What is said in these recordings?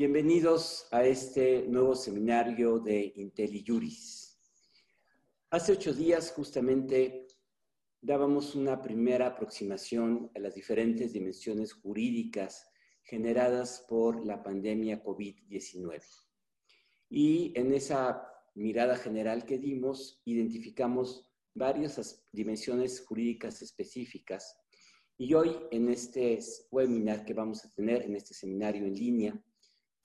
Bienvenidos a este nuevo seminario de IntelliJuris. Hace ocho días justamente dábamos una primera aproximación a las diferentes dimensiones jurídicas generadas por la pandemia COVID-19. Y en esa mirada general que dimos, identificamos varias dimensiones jurídicas específicas. Y hoy, en este webinar que vamos a tener, en este seminario en línea,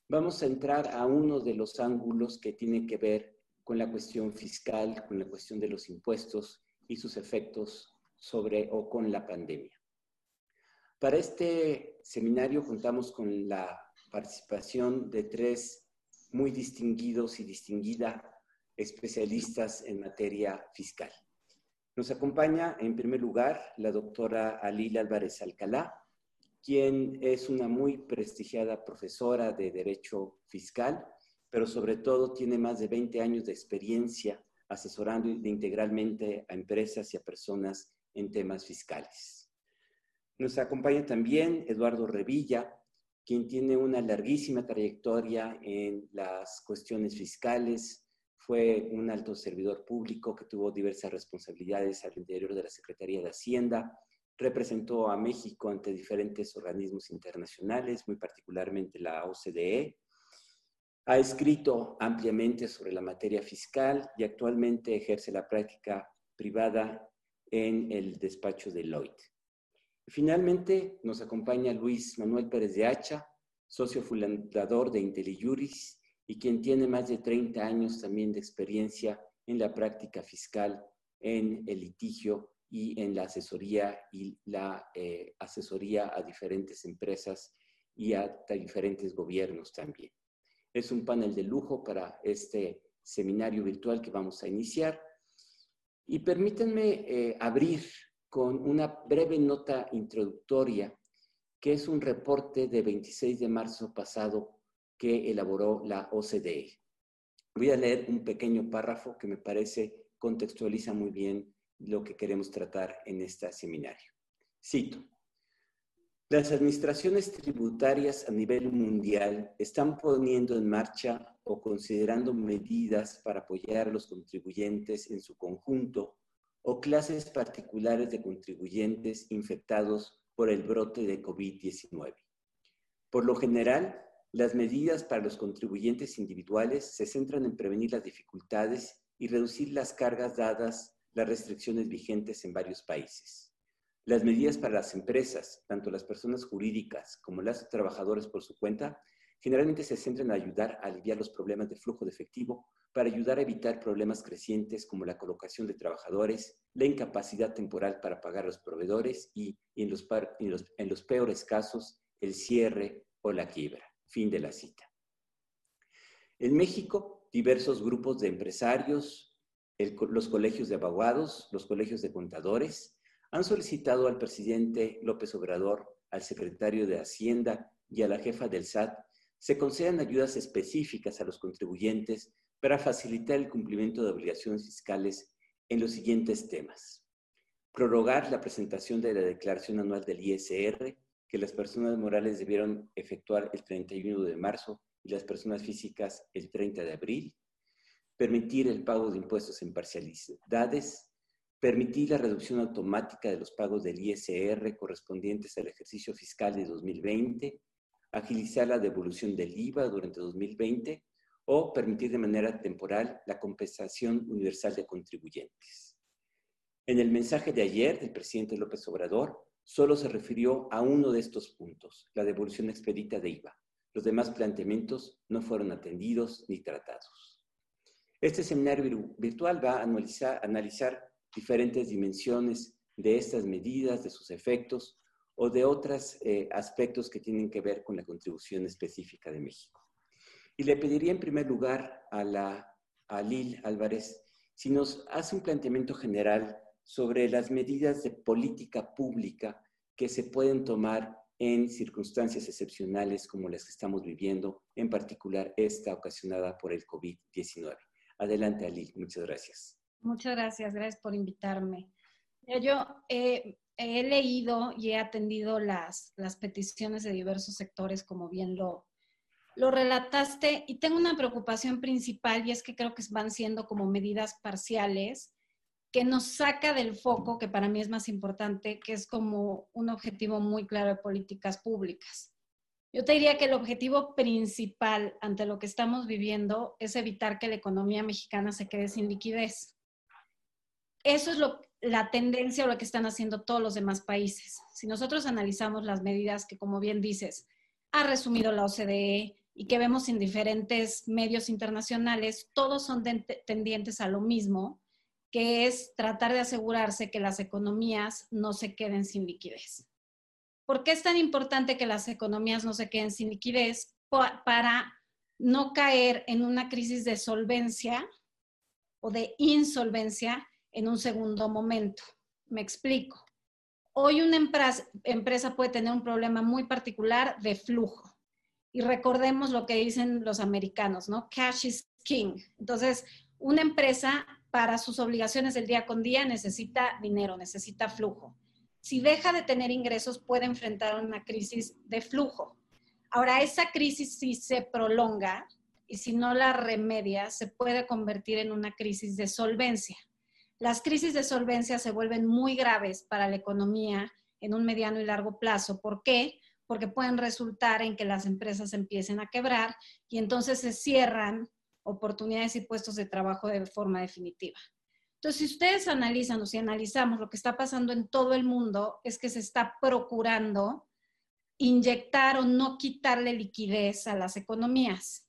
vamos a entrar a uno de los ángulos que tiene que ver con la cuestión fiscal, con la cuestión de los impuestos y sus efectos sobre o con la pandemia. Para este seminario contamos con la participación de tres muy distinguidos y distinguida especialistas en materia fiscal. Nos acompaña en primer lugar la doctora Alila Álvarez Alcalá, quien es una muy prestigiada profesora de Derecho Fiscal, pero sobre todo tiene más de 20 años de experiencia asesorando integralmente a empresas y a personas en temas fiscales. Nos acompaña también Eduardo Revilla, quien tiene una larguísima trayectoria en las cuestiones fiscales, fue un alto servidor público que tuvo diversas responsabilidades al interior de la Secretaría de Hacienda, representó a México ante diferentes organismos internacionales, muy particularmente la OCDE. Ha escrito ampliamente sobre la materia fiscal y actualmente ejerce la práctica privada en el despacho de Lloyd. Finalmente nos acompaña Luis Manuel Pérez de Hacha, socio fundador de IntelliJuris y quien tiene más de 30 años también de experiencia en la práctica fiscal, en el litigio y en la asesoría y la eh, asesoría a diferentes empresas y a diferentes gobiernos también. Es un panel de lujo para este seminario virtual que vamos a iniciar. Y permítanme eh, abrir con una breve nota introductoria, que es un reporte de 26 de marzo pasado que elaboró la OCDE. Voy a leer un pequeño párrafo que me parece contextualiza muy bien lo que queremos tratar en este seminario. Cito. Las administraciones tributarias a nivel mundial están poniendo en marcha o considerando medidas para apoyar a los contribuyentes en su conjunto o clases particulares de contribuyentes infectados por el brote de COVID-19. Por lo general, las medidas para los contribuyentes individuales se centran en prevenir las dificultades y reducir las cargas dadas las restricciones vigentes en varios países. Las medidas para las empresas, tanto las personas jurídicas como las trabajadores por su cuenta, generalmente se centran en ayudar a aliviar los problemas de flujo de efectivo para ayudar a evitar problemas crecientes como la colocación de trabajadores, la incapacidad temporal para pagar a los proveedores y, en, los, en los peores casos, el cierre o la quiebra. Fin de la cita. En México, diversos grupos de empresarios, los colegios de abogados, los colegios de contadores, han solicitado al presidente López Obrador, al secretario de Hacienda y a la jefa del SAT se concedan ayudas específicas a los contribuyentes para facilitar el cumplimiento de obligaciones fiscales en los siguientes temas. Prorrogar la presentación de la declaración anual del ISR, que las personas morales debieron efectuar el 31 de marzo y las personas físicas el 30 de abril permitir el pago de impuestos en parcialidades, permitir la reducción automática de los pagos del ISR correspondientes al ejercicio fiscal de 2020, agilizar la devolución del IVA durante 2020 o permitir de manera temporal la compensación universal de contribuyentes. En el mensaje de ayer del presidente López Obrador, solo se refirió a uno de estos puntos, la devolución expedita de IVA. Los demás planteamientos no fueron atendidos ni tratados. Este seminario virtual va a analizar, diferentes dimensiones de estas medidas, de sus efectos o de otros eh, aspectos que tienen que ver con la contribución específica de México. Y le pediría en primer lugar a, la, a Lil Álvarez si nos hace un planteamiento general sobre las medidas de política pública que se pueden tomar en circunstancias excepcionales como las que estamos viviendo, en particular esta ocasionada por el COVID-19. Adelante, Ali. Muchas gracias. Muchas gracias. Gracias por invitarme. Yo he leído y he atendido las, las peticiones de diversos sectores, como bien lo, lo relataste y tengo una preocupación principal y es que creo que van siendo como medidas parciales que nos saca del foco, que para mí es más importante, que es como un objetivo muy claro de políticas públicas. Yo te diría que el objetivo principal ante lo que estamos viviendo es evitar que la economía mexicana se quede sin liquidez. Eso es la tendencia o lo que están haciendo todos los demás países. Si nosotros analizamos las medidas que, como bien dices, ha resumido la OCDE, y que vemos en diferentes medios internacionales, todos son tendientes a lo mismo, que es tratar de asegurarse que las economías no se queden sin liquidez. ¿Por qué es tan importante que las economías no se queden sin liquidez? Para no caer en una crisis de solvencia o de insolvencia en un segundo momento. Me explico. Hoy una empresa puede tener un problema muy particular de flujo y recordemos lo que dicen los americanos, ¿no? Cash is king. Entonces, una empresa para sus obligaciones del día con día necesita dinero, necesita flujo. Si deja de tener ingresos, puede enfrentar una crisis de flujo. Ahora, esa crisis si se prolonga y si no la remedia, se puede convertir en una crisis de solvencia. Las crisis de solvencia se vuelven muy graves para la economía en un mediano y largo plazo. ¿Por qué? porque pueden resultar en que las empresas empiecen a quebrar y entonces se cierran oportunidades y puestos de trabajo de forma definitiva. Entonces, si ustedes analizan o si analizamos lo que está pasando en todo el mundo, es que se está procurando inyectar o no quitarle liquidez a las economías.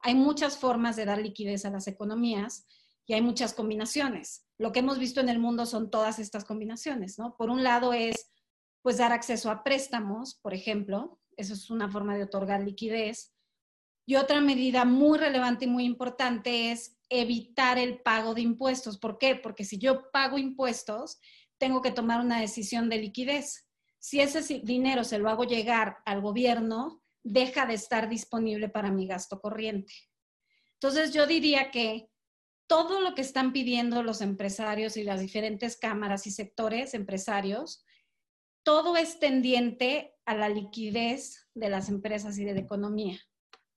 Hay muchas formas de dar liquidez a las economías y hay muchas combinaciones. Lo que hemos visto en el mundo son todas estas combinaciones, ¿no? Por un lado es pues dar acceso a préstamos, por ejemplo, eso es una forma de otorgar liquidez. Y otra medida muy relevante y muy importante es evitar el pago de impuestos. ¿Por qué? Porque si yo pago impuestos, tengo que tomar una decisión de liquidez. Si ese dinero se lo hago llegar al gobierno, deja de estar disponible para mi gasto corriente. Entonces yo diría que todo lo que están pidiendo los empresarios y las diferentes cámaras y sectores empresarios todo es tendiente a la liquidez de las empresas y de la economía.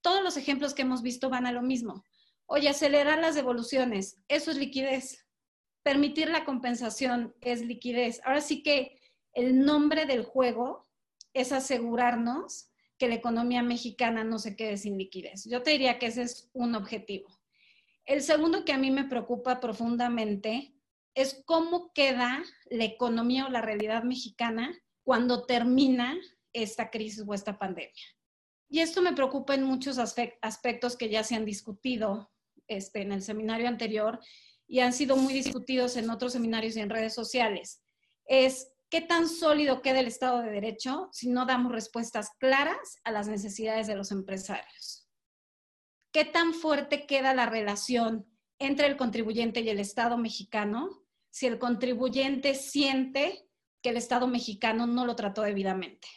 Todos los ejemplos que hemos visto van a lo mismo. Oye, acelerar las devoluciones, eso es liquidez. Permitir la compensación es liquidez. Ahora sí que el nombre del juego es asegurarnos que la economía mexicana no se quede sin liquidez. Yo te diría que ese es un objetivo. El segundo que a mí me preocupa profundamente es cómo queda la economía o la realidad mexicana cuando termina esta crisis o esta pandemia. Y esto me preocupa en muchos aspectos que ya se han discutido este, en el seminario anterior y han sido muy discutidos en otros seminarios y en redes sociales. Es qué tan sólido queda el Estado de Derecho si no damos respuestas claras a las necesidades de los empresarios. ¿Qué tan fuerte queda la relación entre el contribuyente y el Estado mexicano si el contribuyente siente que el Estado mexicano no lo trató debidamente.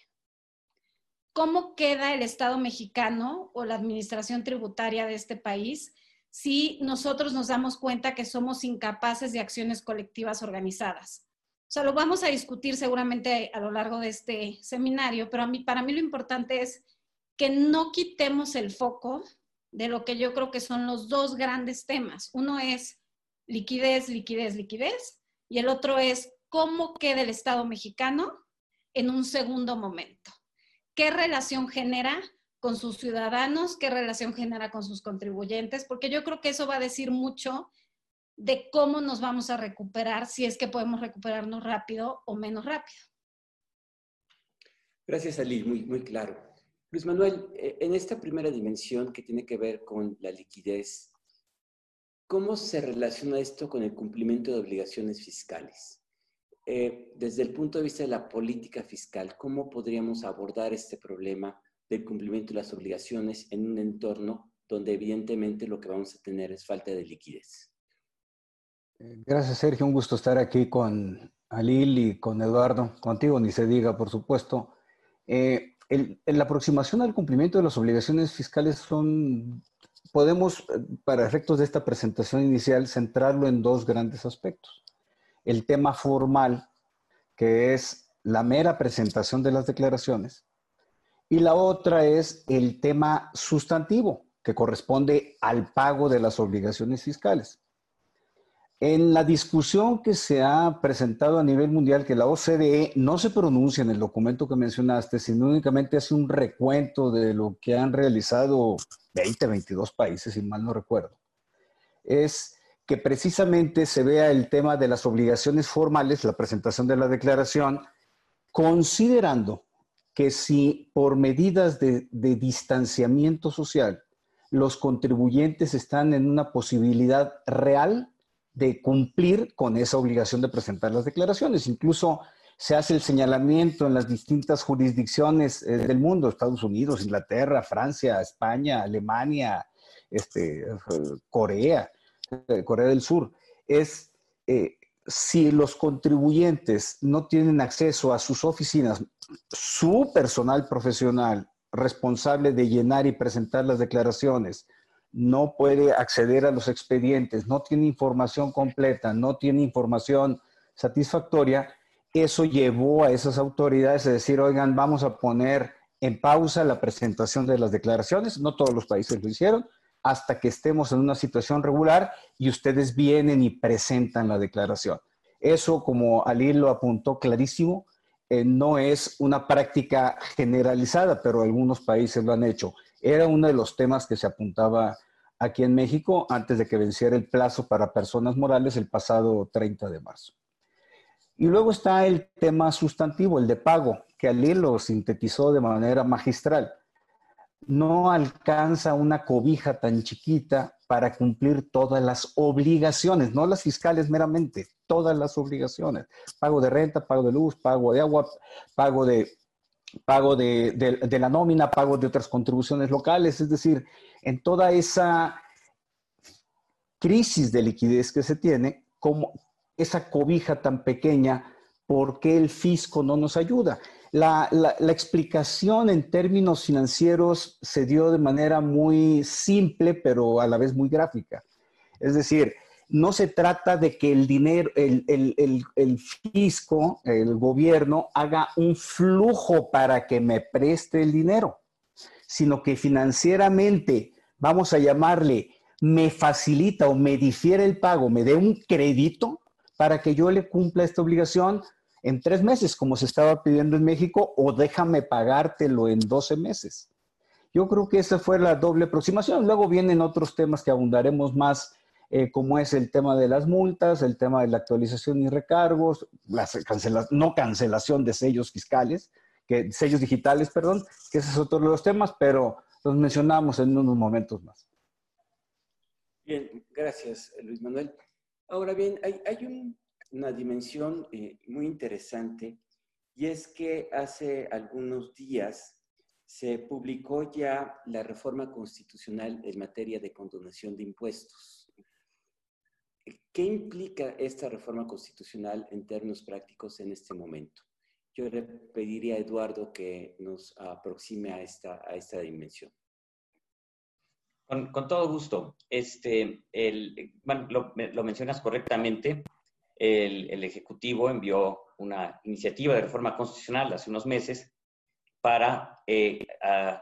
¿Cómo queda el Estado mexicano o la administración tributaria de este país si nosotros nos damos cuenta que somos incapaces de acciones colectivas organizadas? O sea, lo vamos a discutir seguramente a lo largo de este seminario, pero a mí, para mí lo importante es que no quitemos el foco de lo que yo creo que son los dos grandes temas. Uno es liquidez, liquidez, liquidez, y el otro es cómo queda el Estado mexicano en un segundo momento. ¿Qué relación genera con sus ciudadanos? ¿Qué relación genera con sus contribuyentes? Porque yo creo que eso va a decir mucho de cómo nos vamos a recuperar, si es que podemos recuperarnos rápido o menos rápido. Gracias, Ali, muy, claro. Luis Manuel, eh, en esta primera dimensión que tiene que ver con la liquidez, ¿Cómo se relaciona esto con el cumplimiento de obligaciones fiscales? Eh, desde el punto de vista de la política fiscal, ¿cómo podríamos abordar este problema del cumplimiento de las obligaciones en un entorno donde evidentemente lo que vamos a tener es falta de liquidez? Eh, gracias, Sergio. Un gusto estar aquí con Alil y con Eduardo. Contigo ni se diga, por supuesto. Eh, la aproximación al cumplimiento de las obligaciones fiscales son podemos, para efectos de esta presentación inicial, centrarlo en dos grandes aspectos. El tema formal, que es la mera presentación de las declaraciones, Y la otra es el tema sustantivo, que corresponde al pago de las obligaciones fiscales. En la discusión que se ha presentado a nivel mundial, que la OCDE no se pronuncia en el documento que mencionaste, sino únicamente hace un recuento de lo que han realizado 20, 22 países, si mal no recuerdo, es que precisamente se vea el tema de las obligaciones formales, la presentación de la declaración, considerando que si por medidas de, distanciamiento social los contribuyentes están en una posibilidad real de cumplir con esa obligación de presentar las declaraciones. Incluso se hace el señalamiento en las distintas jurisdicciones eh, del mundo, Estados Unidos, Inglaterra, Francia, España, Alemania, este, Corea, eh, Corea del Sur, es eh, si los contribuyentes no tienen acceso a sus oficinas, su personal profesional responsable de llenar y presentar las declaraciones, no puede acceder a los expedientes, no tiene información completa, no tiene información satisfactoria, eso llevó a esas autoridades a decir, oigan, vamos a poner en pausa la presentación de las declaraciones. No todos los países lo hicieron, hasta que estemos en una situación regular y ustedes vienen y presentan la declaración. Eso, como Ali lo apuntó clarísimo, eh, no es una práctica generalizada, pero algunos países lo han hecho. Era uno de los temas que se apuntaba aquí en México antes de que venciera el plazo para personas morales el pasado 30 de marzo. Y luego está el tema sustantivo, el de pago, que Ali lo sintetizó de manera magistral. No alcanza una cobija tan chiquita para cumplir todas las obligaciones, no las fiscales meramente, todas las obligaciones. Pago de renta, pago de luz, pago de agua, pago de, pago de, la nómina, pago de otras contribuciones locales, es decir, en toda esa crisis de liquidez que se tiene, como esa cobija tan pequeña, ¿por qué el fisco no nos ayuda? La, explicación en términos financieros se dio de manera muy simple, pero a la vez muy gráfica. Es decir, no se trata de que el dinero, el, el, fisco, el gobierno, haga un flujo para que me preste el dinero, sino que financieramente vamos a llamarle, me facilita o me difiere el pago, me dé un crédito para que yo le cumpla esta obligación en tres meses, como se estaba pidiendo en México, o déjame pagártelo en 12 meses. Yo creo que esa fue la doble aproximación. Luego vienen otros temas que abundaremos más, eh, como es el tema de las multas, el tema de la actualización y recargos, la no cancelación de sellos fiscales, que, sellos digitales, perdón, que ese es otro de los temas, pero los mencionamos en unos momentos más. Bien, gracias, Luis Manuel. Ahora bien, hay, una dimensión eh, muy interesante y es que hace algunos días se publicó ya la reforma constitucional en materia de condonación de impuestos. ¿Qué implica esta reforma constitucional en términos prácticos en este momento? yo le pediría a Eduardo que nos aproxime a esta, a esta dimensión. Con, todo gusto. Este, el, lo, mencionas correctamente. El, Ejecutivo envió una iniciativa de reforma constitucional hace unos meses para eh,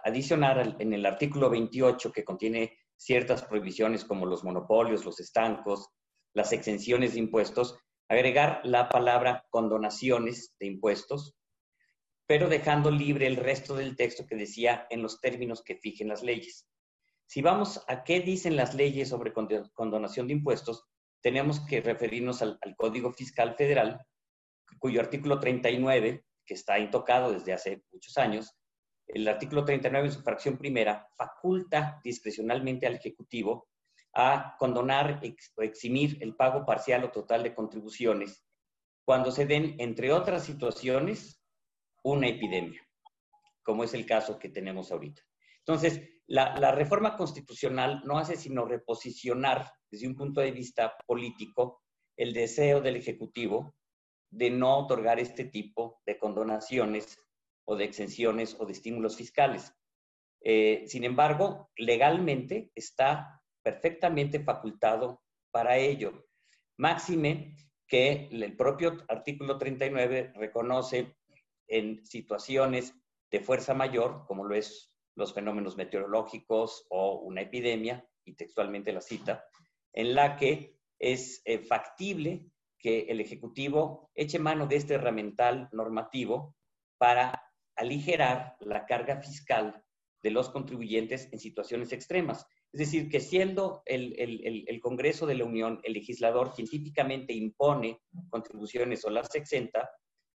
adicionar en el artículo 28 que contiene ciertas prohibiciones como los monopolios, los estancos, las exenciones de impuestos, agregar la palabra condonaciones de impuestos, pero dejando libre el resto del texto que decía en los términos que fijen las leyes. Si vamos a qué dicen las leyes sobre condonación de impuestos, tenemos que referirnos al, Código Fiscal Federal, cuyo artículo 39, que está intocado desde hace muchos años, el artículo 39 en su fracción primera faculta discrecionalmente al Ejecutivo a condonar o eximir el pago parcial o total de contribuciones cuando se den, entre otras situaciones, una epidemia, como es el caso que tenemos ahorita. Entonces, la, reforma constitucional no hace sino reposicionar desde un punto de vista político el deseo del Ejecutivo de no otorgar este tipo de condonaciones o de exenciones o de estímulos fiscales. Eh, sin embargo, legalmente está perfectamente facultado para ello. Máxime que el propio artículo 39 reconoce en situaciones de fuerza mayor, como lo es los fenómenos meteorológicos o una epidemia, y textualmente la cita, en la que es eh, factible que el Ejecutivo eche mano de este herramental normativo para aligerar la carga fiscal de los contribuyentes en situaciones extremas. Es decir, que siendo el, el, Congreso de la Unión el legislador quien típicamente impone contribuciones o las exenta,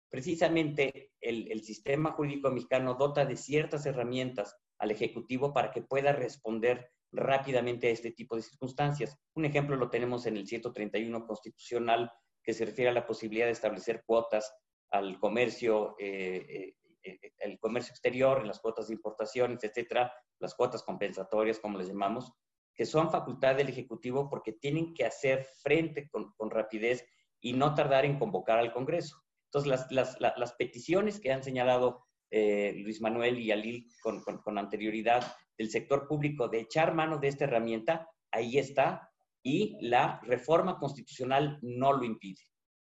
precisamente el, sistema jurídico mexicano dota de ciertas herramientas al Ejecutivo para que pueda responder rápidamente a este tipo de circunstancias. Un ejemplo lo tenemos en el 131 constitucional que se refiere a la posibilidad de establecer cuotas al comercio, eh, eh, eh, el comercio exterior, las cuotas de importaciones, etcétera, las cuotas compensatorias, como les llamamos, que son facultad del Ejecutivo porque tienen que hacer frente con, rapidez y no tardar en convocar al Congreso. Entonces, las, las, peticiones que han señalado Luis Manuel y Alil con, anterioridad del sector público de echar mano de esta herramienta, ahí está, y la reforma constitucional no lo impide.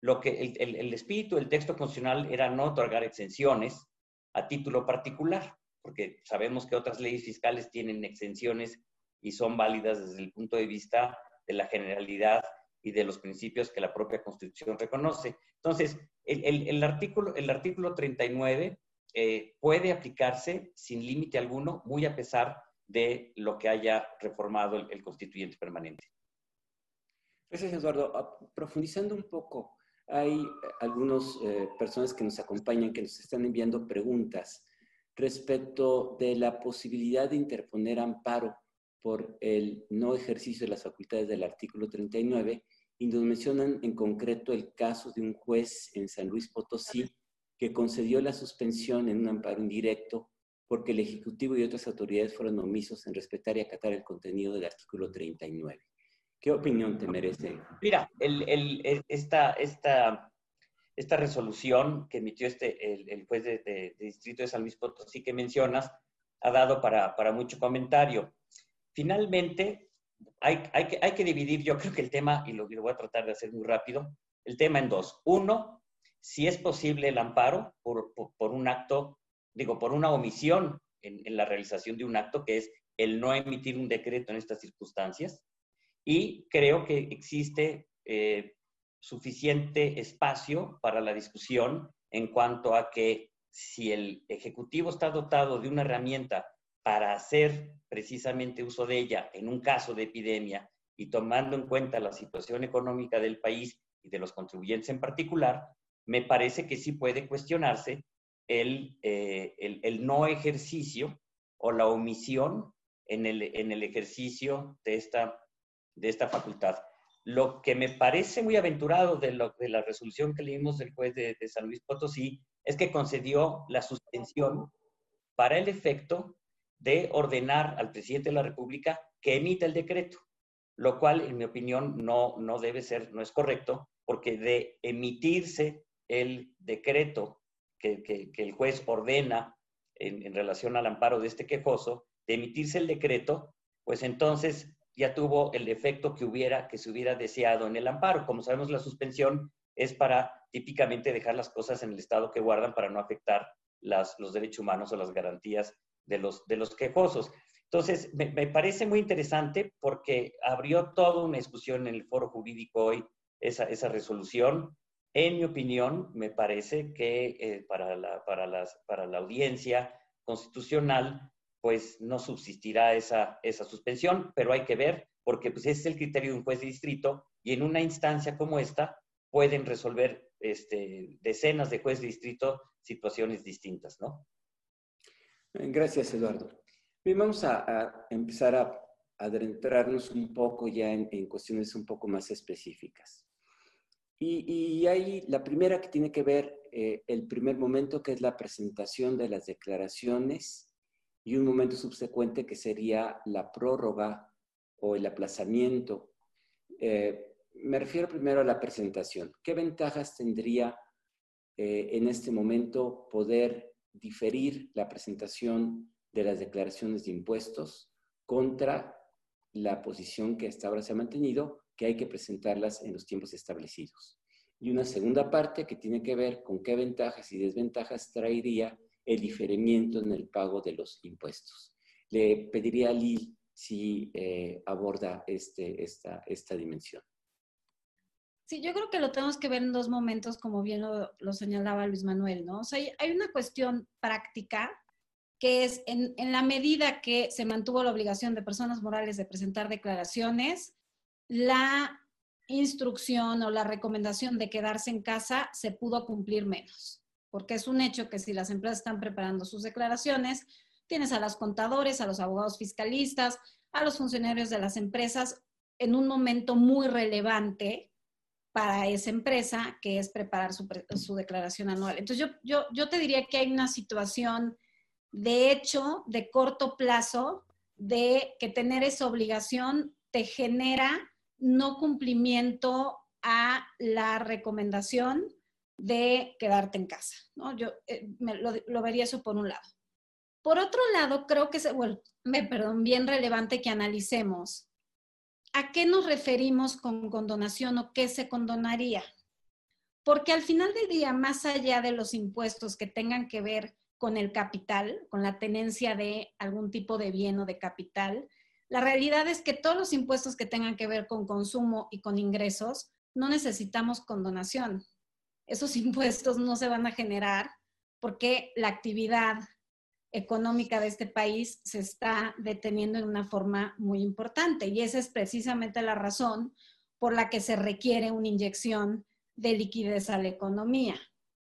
Lo que el, el, espíritu del texto constitucional era no otorgar exenciones a título particular, porque sabemos que otras leyes fiscales tienen exenciones y son válidas desde el punto de vista de la generalidad y de los principios que la propia Constitución reconoce. Entonces, el, el artículo, el artículo 39 eh, puede aplicarse sin límite alguno, muy a pesar de lo que haya reformado el, constituyente permanente. Gracias, Eduardo. Ah, profundizando un poco, hay algunas eh, personas que nos acompañan que nos están enviando preguntas respecto de la posibilidad de interponer amparo por el no ejercicio de las facultades del artículo 39 y nos mencionan en concreto el caso de un juez en San Luis Potosí que concedió la suspensión en un amparo indirecto porque el Ejecutivo y otras autoridades fueron omisos en respetar y acatar el contenido del artículo 39. ¿Qué opinión te merece? Mira, esta, esta, esta resolución que emitió este, el, juez de, distrito de San Luis Potosí que mencionas ha dado para, para mucho comentario. Finalmente, hay, hay, que, hay que dividir, yo creo que el tema, y lo, lo voy a tratar de hacer muy rápido, el tema en dos. Uno, si es posible el amparo por, un acto, digo, por una omisión en, la realización de un acto, que es el no emitir un decreto en estas circunstancias. Y creo que existe eh, suficiente espacio para la discusión en cuanto a que si el Ejecutivo está dotado de una herramienta para hacer precisamente uso de ella en un caso de epidemia y tomando en cuenta la situación económica del país y de los contribuyentes en particular, me parece que sí puede cuestionarse el, eh, el, no ejercicio o la omisión en el, en el ejercicio de esta, de esta facultad. Lo que me parece muy aventurado de, lo, de la resolución que leímos del juez de, de San Luis Potosí es que concedió la suspensión para el efecto de ordenar al presidente de la República que emita el decreto, lo cual, en mi opinión, no, no debe ser, no es correcto, porque de emitirse el decreto que, el juez ordena en, relación al amparo de este quejoso, de emitirse el decreto, pues entonces ya tuvo el efecto que hubiera, que se hubiera deseado en el amparo. Como sabemos, la suspensión es para típicamente dejar las cosas en el estado que guardan para no afectar los derechos humanos o las garantías de los, de los quejosos. Entonces, me, me, parece muy interesante porque abrió toda una discusión en el foro jurídico hoy esa, esa resolución. En mi opinión, me parece que eh, para, la, para, las, para la audiencia constitucional, pues no subsistirá esa, esa suspensión, pero hay que ver, porque pues ese es el criterio de un juez de distrito y en una instancia como esta pueden resolver este, decenas de jueces de distrito situaciones distintas, ¿no? Gracias, Eduardo. Bien, vamos a, empezar a adentrarnos un poco ya en, en cuestiones un poco más específicas. Y, hay la primera que tiene que ver eh, el primer momento, que es la presentación de las declaraciones, y un momento subsecuente que sería la prórroga o el aplazamiento. Eh, me refiero primero a la presentación. ¿Qué ventajas tendría eh, en este momento poder diferir la presentación de las declaraciones de impuestos contra la posición que hasta ahora se ha mantenido que hay que presentarlas en los tiempos establecidos. Y una segunda parte que tiene que ver con qué ventajas y desventajas traería el diferimiento en el pago de los impuestos. Le pediría a Lil si eh, aborda este, esta, esta dimensión. Sí, yo creo que lo tenemos que ver en dos momentos, como bien lo, señalaba Luis Manuel, ¿no? O sea, hay una cuestión práctica que es en, en, la medida que se mantuvo la obligación de personas morales de presentar declaraciones, la instrucción o la recomendación de quedarse en casa se pudo cumplir menos, porque es un hecho que si las empresas están preparando sus declaraciones, tienes a los contadores, a los abogados fiscalistas, a los funcionarios de las empresas en un momento muy relevante para esa empresa, que es preparar su, declaración anual. Entonces, yo, yo, yo, te diría que hay una situación de hecho, de corto plazo, de que tener esa obligación te genera no cumplimiento a la recomendación de quedarte en casa. ¿no? Yo eh, lo, vería eso por un lado. Por otro lado, creo que es bueno, perdón, bien relevante que analicemos ¿a qué nos referimos con condonación o qué se condonaría? Porque al final del día, más allá de los impuestos que tengan que ver con el capital, con la tenencia de algún tipo de bien o de capital, la realidad es que todos los impuestos que tengan que ver con consumo y con ingresos, no necesitamos condonación. Esos impuestos no se van a generar porque la actividad económica de este país se está deteniendo en una forma muy importante. Y esa es precisamente la razón por la que se requiere una inyección de liquidez a la economía.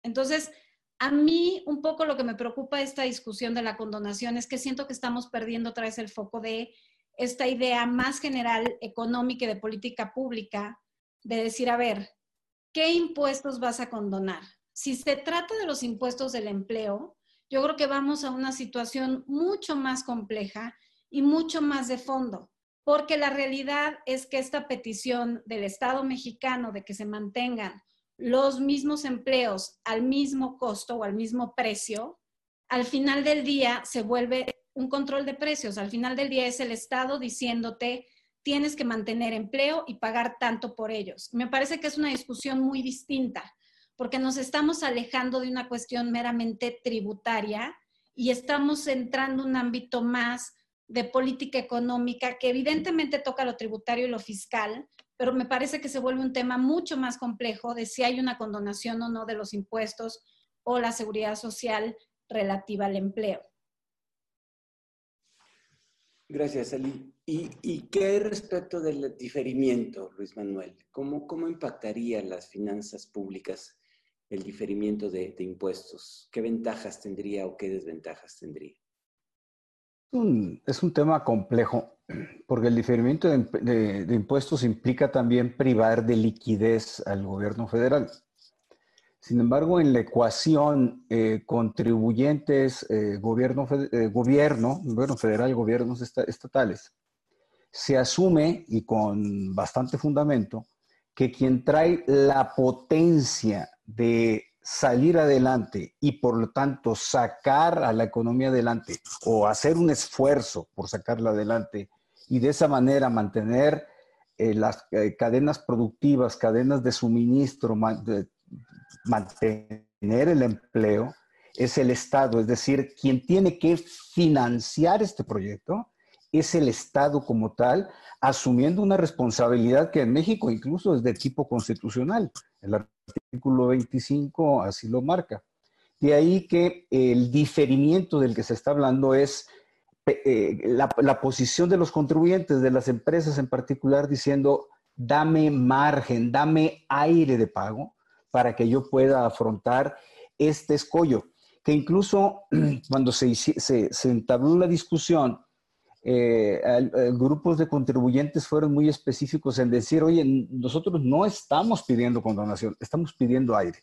Entonces, a mí un poco lo que me preocupa esta discusión de la condonación es que siento que estamos perdiendo otra vez el foco de esta idea más general económica y de política pública de decir, a ver, ¿qué impuestos vas a condonar? Si se trata de los impuestos del empleo, yo creo que vamos a una situación mucho más compleja y mucho más de fondo, porque la realidad es que esta petición del Estado mexicano de que se mantengan los mismos empleos al mismo costo o al mismo precio, al final del día se vuelve un control de precios. Al final del día es el Estado diciéndote, tienes que mantener empleo y pagar tanto por ellos. Me parece que es una discusión muy distinta porque nos estamos alejando de una cuestión meramente tributaria y estamos entrando en un ámbito más de política económica que evidentemente toca lo tributario y lo fiscal, pero me parece que se vuelve un tema mucho más complejo de si hay una condonación o no de los impuestos o la seguridad social relativa al empleo. Gracias, Ali. ¿Y, qué hay respecto del diferimiento, Luis Manuel? ¿Cómo, ¿Cómo impactaría las finanzas públicas el diferimiento de, impuestos? ¿Qué ventajas tendría o qué desventajas tendría? es un tema complejo porque el diferimiento de, impuestos implica también privar de liquidez al gobierno federal. Sin embargo, en la ecuación eh, contribuyentes, eh, gobierno, eh, gobierno, federal, gobiernos estatales, se asume, y con bastante fundamento, que quien trae la potencia de salir adelante y por lo tanto sacar a la economía adelante o hacer un esfuerzo por sacarla adelante y de esa manera mantener las cadenas productivas, cadenas de suministro, mantener el empleo, es el Estado. Es decir, quien tiene que financiar este proyecto es el Estado como tal, asumiendo una responsabilidad que en México incluso es de tipo constitucional. El artículo 25 así lo marca. De ahí que el diferimiento del que se está hablando es eh, la, la, posición de los contribuyentes, de las empresas en particular, diciendo, dame margen, dame aire de pago para que yo pueda afrontar este escollo. Que incluso cuando se, se, entabló la discusión eh, grupos de contribuyentes fueron muy específicos en decir, oye, nosotros no estamos pidiendo condonación, estamos pidiendo aire.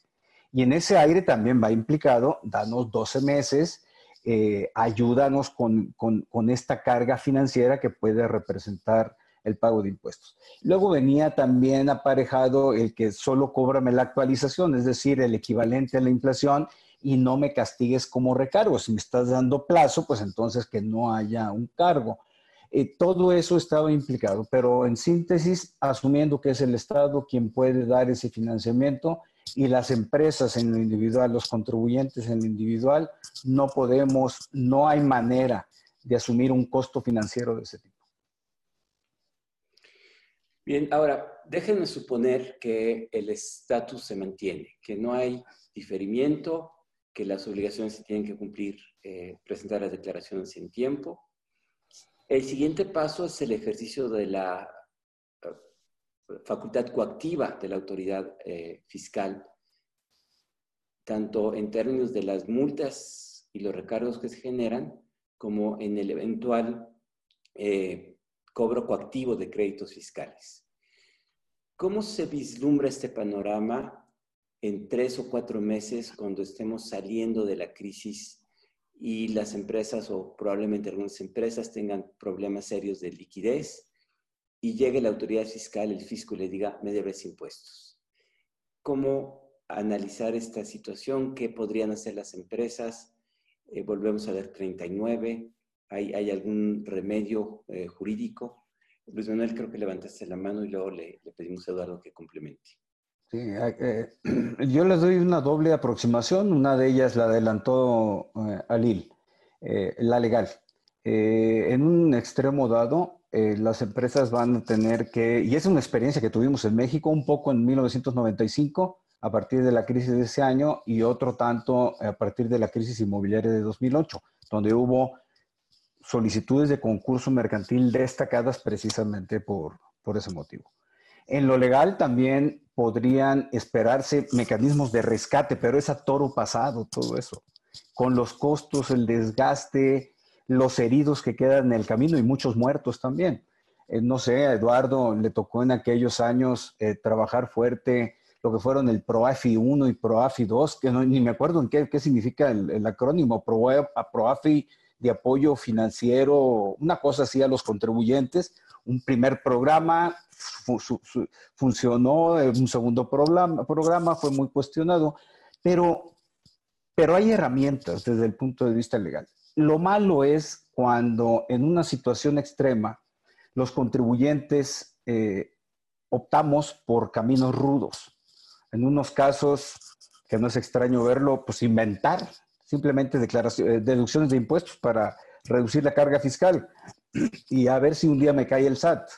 Y en ese aire también va implicado, danos 12 meses, eh, ayúdanos con, con, esta carga financiera que puede representar el pago de impuestos. Luego venía también aparejado el que solo cóbrame la actualización, es decir, el equivalente a la inflación y no me castigues como recargo. Si me estás dando plazo, pues entonces que no haya un cargo. Eh, todo eso estaba implicado, pero en síntesis, asumiendo que es el Estado quien puede dar ese financiamiento y las empresas en lo individual, los contribuyentes en lo individual, no podemos, no hay manera de asumir un costo financiero de ese tipo. Bien, ahora, déjenme suponer que el estatus se mantiene, que no hay diferimiento, que las obligaciones se tienen que cumplir, eh, presentar las declaraciones en tiempo. El siguiente paso es el ejercicio de la eh, facultad coactiva de la autoridad eh, fiscal, tanto en términos de las multas y los recargos que se generan, como en el eventual cobro coactivo de créditos fiscales. ¿Cómo se vislumbra este panorama en tres o cuatro meses cuando estemos saliendo de la crisis y las empresas o probablemente algunas empresas tengan problemas serios de liquidez y llegue la autoridad fiscal, el fisco y le diga, me debes impuestos? ¿Cómo analizar esta situación? ¿Qué podrían hacer las empresas? Eh, volvemos a ver 39. ¿Hay, ¿Hay algún remedio eh, jurídico? Luis Manuel, creo que levantaste la mano y luego le, pedimos a Eduardo que complemente. Sí, eh, yo les doy una doble aproximación. Una de ellas la adelantó eh, Alil, eh, la legal. en un extremo dado, las empresas van a tener que, y es una experiencia que tuvimos en México un poco en 1995, a partir de la crisis de ese año, y otro tanto a partir de la crisis inmobiliaria de 2008, donde hubo solicitudes de concurso mercantil destacadas precisamente por, por ese motivo. En lo legal también podrían esperarse mecanismos de rescate, pero es a toro pasado todo eso, con los costos, el desgaste, los heridos que quedan en el camino y muchos muertos también. Eh, no sé, a Eduardo le tocó en aquellos años eh, trabajar fuerte lo que fueron el PROAFI 1 y PROAFI 2, que no, ni me acuerdo en qué, qué significa el, el acrónimo, PROAFI de apoyo financiero, una cosa así a los contribuyentes. Un primer programa funcionó, un segundo programa, programa fue muy cuestionado, pero, pero hay herramientas desde el punto de vista legal. Lo malo es cuando en una situación extrema los contribuyentes eh, optamos por caminos rudos. En unos casos, que no es extraño verlo, pues inventar simplemente eh, deducciones de impuestos para reducir la carga fiscal y a ver si un día me cae el SAT.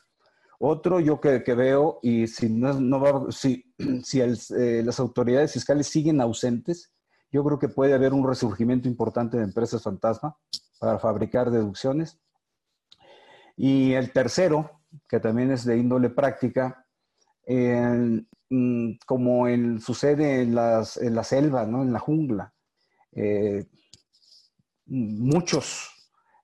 Otro yo que, veo, y si, no, va, si, si eh, las autoridades fiscales siguen ausentes, yo creo que puede haber un resurgimiento importante de empresas fantasma para fabricar deducciones. Y el tercero, que también es de índole práctica, mm, como sucede en, las, en la selva, ¿no? en la jungla, eh, muchos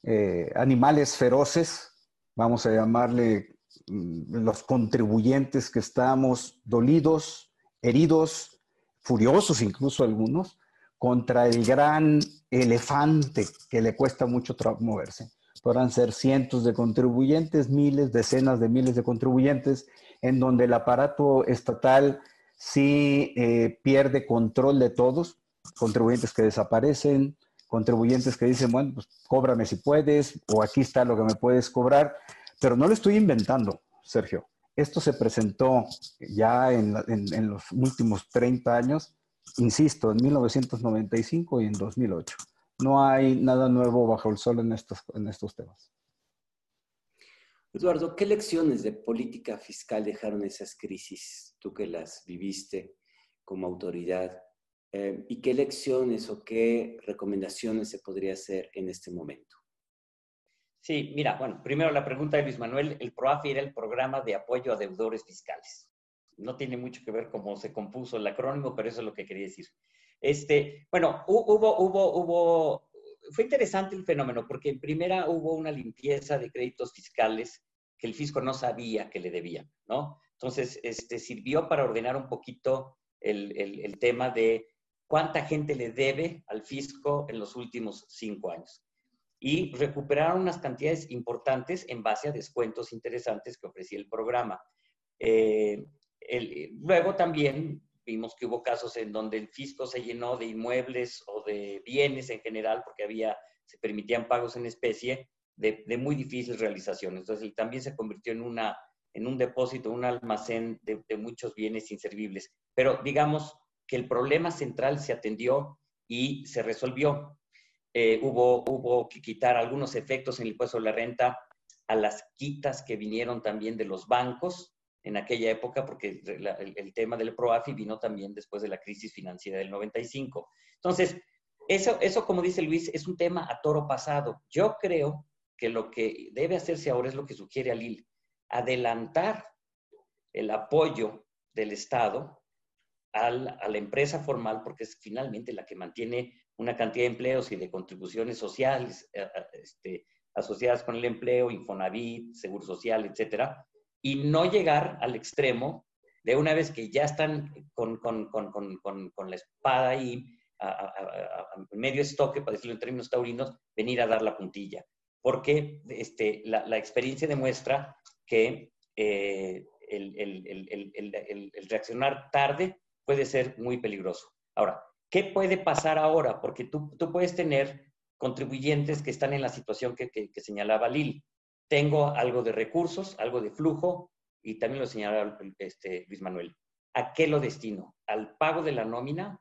eh, animales feroces, vamos a llamarle mm, los contribuyentes que estamos dolidos, heridos, furiosos incluso algunos, contra el gran elefante que le cuesta mucho moverse. Podrán ser cientos de contribuyentes, miles, decenas de miles de contribuyentes, en donde el aparato estatal sí eh, pierde control de todos, contribuyentes que desaparecen, contribuyentes que dicen, bueno, pues cóbrame si puedes, o aquí está lo que me puedes cobrar, pero no lo estoy inventando, Sergio. Esto se presentó ya en, los últimos 30 años, insisto, en 1995 y en 2008. No hay nada nuevo bajo el sol en estos, en estos temas. Eduardo, ¿qué lecciones de política fiscal dejaron esas crisis, tú que las viviste como autoridad? Eh, ¿Y qué lecciones o qué recomendaciones se podría hacer en este momento? Sí, mira, bueno, primero la pregunta de Luis Manuel, el PROAFI era el programa de apoyo a deudores fiscales. No tiene mucho que ver cómo se compuso el acrónimo, pero eso es lo que quería decir. Este, bueno, hubo, hubo, hubo, fue interesante el fenómeno, porque en primera hubo una limpieza de créditos fiscales que el fisco no sabía que le debían, ¿no? Entonces, este, sirvió para ordenar un poquito el, el, el tema de cuánta gente le debe al fisco en los últimos cinco años. Y recuperaron unas cantidades importantes en base a descuentos interesantes que ofrecía el programa. Eh, luego también vimos que hubo casos en donde el fisco se llenó de inmuebles o de bienes en general porque había, se permitían pagos en especie de, muy difícil realización. Entonces también se convirtió en, una, en un depósito, un almacén de, muchos bienes inservibles. Pero digamos que el problema central se atendió y se resolvió. Eh, hubo, hubo que quitar algunos efectos en el impuesto de la renta a las quitas que vinieron también de los bancos en aquella época, porque el, tema del PROAFI vino también después de la crisis financiera del 95. Entonces, eso, eso, como dice Luis, es un tema a toro pasado. Yo creo que lo que debe hacerse ahora es lo que sugiere Alil, adelantar el apoyo del Estado a la empresa formal, porque es finalmente la que mantiene una cantidad de empleos y de contribuciones sociales eh, eh, este, asociadas con el empleo, Infonavit, Seguro Social, etcétera, y no llegar al extremo de una vez que ya están con, con, con, con la espada ahí, a, medio estoque, para decirlo en términos taurinos, venir a dar la puntilla. Porque este, la, experiencia demuestra que eh, el, reaccionar tarde puede ser muy peligroso. Ahora, ¿qué puede pasar ahora? Porque tú, puedes tener contribuyentes que están en la situación que, señalaba Lil. Tengo algo de recursos, algo de flujo, y también lo señalaba este, Luis Manuel. ¿A qué lo destino? ¿Al pago de la nómina?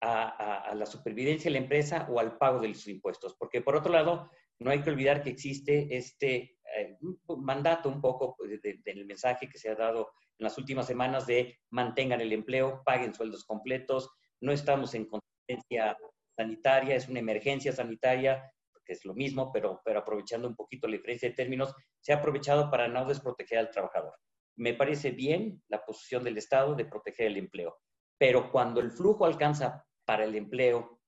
A, a, la supervivencia de la empresa o al pago de los impuestos. Porque por otro lado, no hay que olvidar que existe este eh, mandato un poco pues, del mensaje que se ha dado en las últimas semanas de mantengan el empleo, paguen sueldos completos, no estamos en contingencia sanitaria, es una emergencia sanitaria, que es lo mismo, pero, pero aprovechando un poquito la diferencia de términos, se ha aprovechado para no desproteger al trabajador. Me parece bien la posición del Estado de proteger el empleo, pero cuando el flujo alcanza para el empleo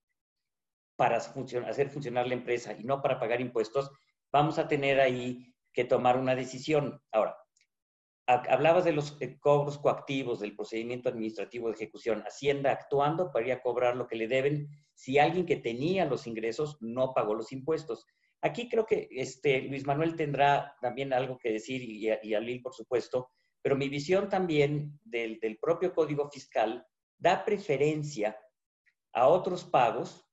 para hacer funcionar la empresa y no para pagar impuestos, vamos a tener ahí que tomar una decisión. Ahora, hablabas de los eh, cobros coactivos, del procedimiento administrativo de ejecución. Hacienda actuando para ir a cobrar lo que le deben si alguien que tenía los ingresos no pagó los impuestos. Aquí creo que este, Luis Manuel tendrá también algo que decir y, y Alil, por supuesto, pero mi visión también del, del propio Código Fiscal da preferencia a otros pagos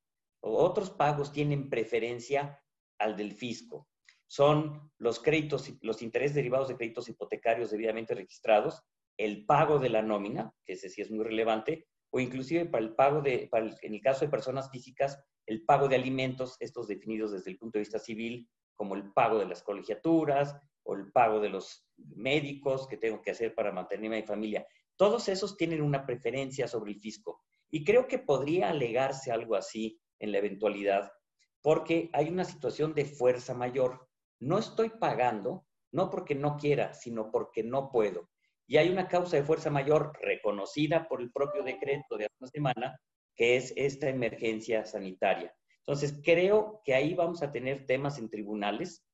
otros pagos tienen preferencia al del fisco. Son los créditos, los intereses derivados de créditos hipotecarios debidamente registrados, el pago de la nómina, que ese sí es muy relevante, o inclusive para el pago de, en el caso de personas físicas, el pago de alimentos, estos definidos desde el punto de vista civil, como el pago de las colegiaturas o el pago de los médicos que tengo que hacer para mantener mi familia. Todos esos tienen una preferencia sobre el fisco. Y creo que podría alegarse algo así en la eventualidad, porque hay una situación de fuerza mayor. No estoy pagando, no porque no quiera, sino porque no puedo. Y hay una causa de fuerza mayor reconocida por el propio decreto de hace una semana, que es esta emergencia sanitaria. Entonces, creo que ahí vamos a tener temas en tribunales,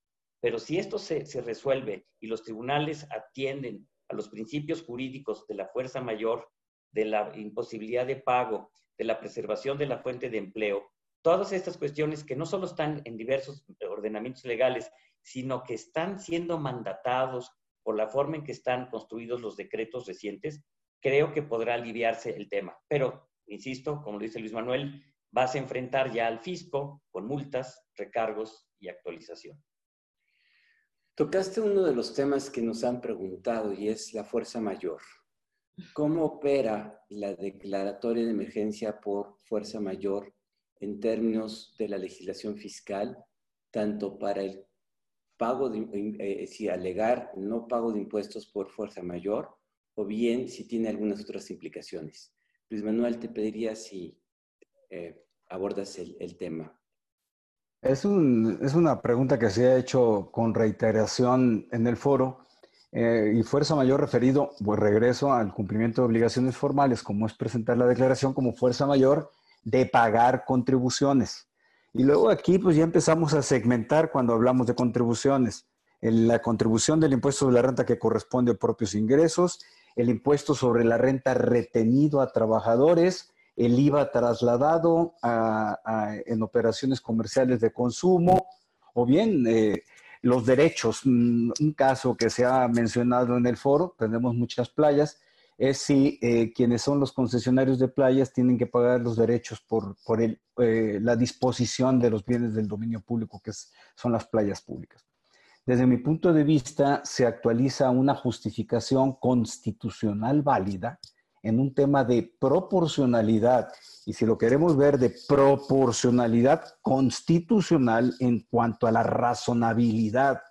pero si esto se, se resuelve y los tribunales atienden a los principios jurídicos de la fuerza mayor, de la imposibilidad de pago, de la preservación de la fuente de empleo, todas estas cuestiones que no solo están en diversos ordenamientos legales, sino que están siendo mandatados por la forma en que están construidos los decretos recientes, creo que podrá aliviarse el tema. Pero, insisto, como lo dice Luis Manuel, vas a enfrentar ya al fisco con multas, recargos y actualización. Tocaste uno de los temas que nos han preguntado y es la fuerza mayor. ¿Cómo opera la declaratoria de emergencia por fuerza mayor en términos de la legislación fiscal, tanto para el pago de, eh, si alegar no pago de impuestos por fuerza mayor, o bien si tiene algunas otras implicaciones. Luis Manuel, te pediría si eh, abordas el, tema. Es, es, una pregunta que se ha hecho con reiteración en el foro eh, y fuerza mayor referido, pues regreso al cumplimiento de obligaciones formales, como es presentar la declaración como fuerza mayor de pagar contribuciones. Y luego aquí pues ya empezamos a segmentar cuando hablamos de contribuciones. la contribución del impuesto de la renta que corresponde a propios ingresos, el impuesto sobre la renta retenido a trabajadores, el IVA trasladado en operaciones comerciales de consumo, o bien eh, los derechos. Mm, un caso que se ha mencionado en el foro, tenemos muchas playas, es si eh, quienes son los concesionarios de playas tienen que pagar los derechos por, por el, eh, la disposición de los bienes del dominio público, que son las playas públicas. Desde mi punto de vista, se actualiza una justificación constitucional válida en un tema de proporcionalidad. Y si lo queremos ver de proporcionalidad constitucional en cuanto a la razonabilidad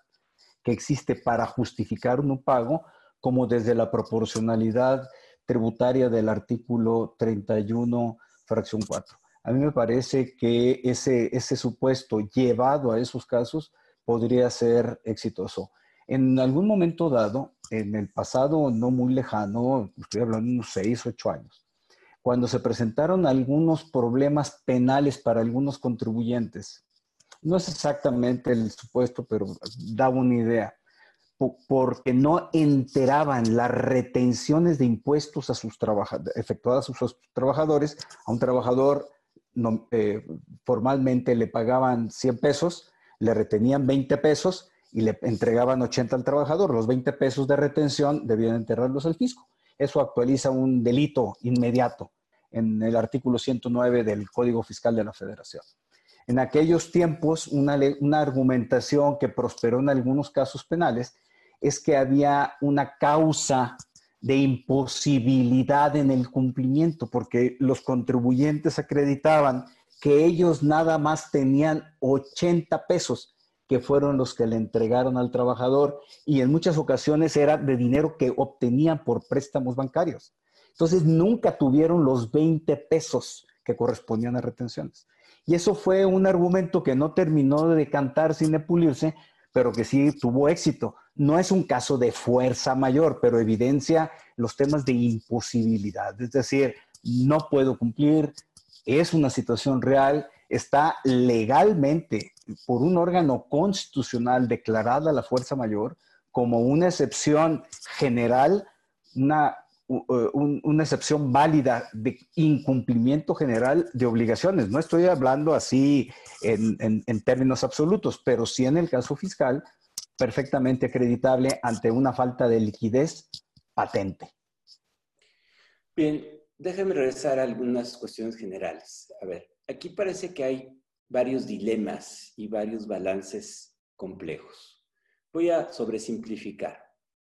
que existe para justificar un pago, como desde la proporcionalidad tributaria del artículo 31, fracción 4. A mí me parece que ese, ese supuesto llevado a esos casos podría ser exitoso. En algún momento dado, en el pasado no muy lejano, estoy hablando de unos 6, 8 años, cuando se presentaron algunos problemas penales para algunos contribuyentes, no es exactamente el supuesto, pero da una idea porque no enteraban las retenciones de impuestos a sus efectuadas a sus trabajadores. A un trabajador eh, formalmente le pagaban 100 pesos, le retenían 20 pesos y le entregaban 80 al trabajador. Los 20 pesos de retención debían enterrarlos al fisco. Eso actualiza un delito inmediato en el artículo 109 del Código Fiscal de la Federación. En aquellos tiempos, una, una argumentación que prosperó en algunos casos penales es que había una causa de imposibilidad en el cumplimiento, porque los contribuyentes acreditaban que ellos nada más tenían 80 pesos, que fueron los que le entregaron al trabajador, y en muchas ocasiones era de dinero que obtenían por préstamos bancarios. Entonces nunca tuvieron los 20 pesos que correspondían a retenciones. Y eso fue un argumento que no terminó de decantar sin pulirse, pero que sí tuvo éxito. No es un caso de fuerza mayor, pero evidencia los temas de imposibilidad. Es decir, no puedo cumplir, es una situación real, está legalmente por un órgano constitucional declarada la fuerza mayor como una excepción general, una una excepción válida de incumplimiento general de obligaciones. No estoy hablando así en, términos absolutos, pero sí en el caso fiscal, perfectamente acreditable ante una falta de liquidez patente. Bien, déjame regresar a algunas cuestiones generales. A ver, aquí parece que hay varios dilemas y varios balances complejos. Voy a sobresimplificar.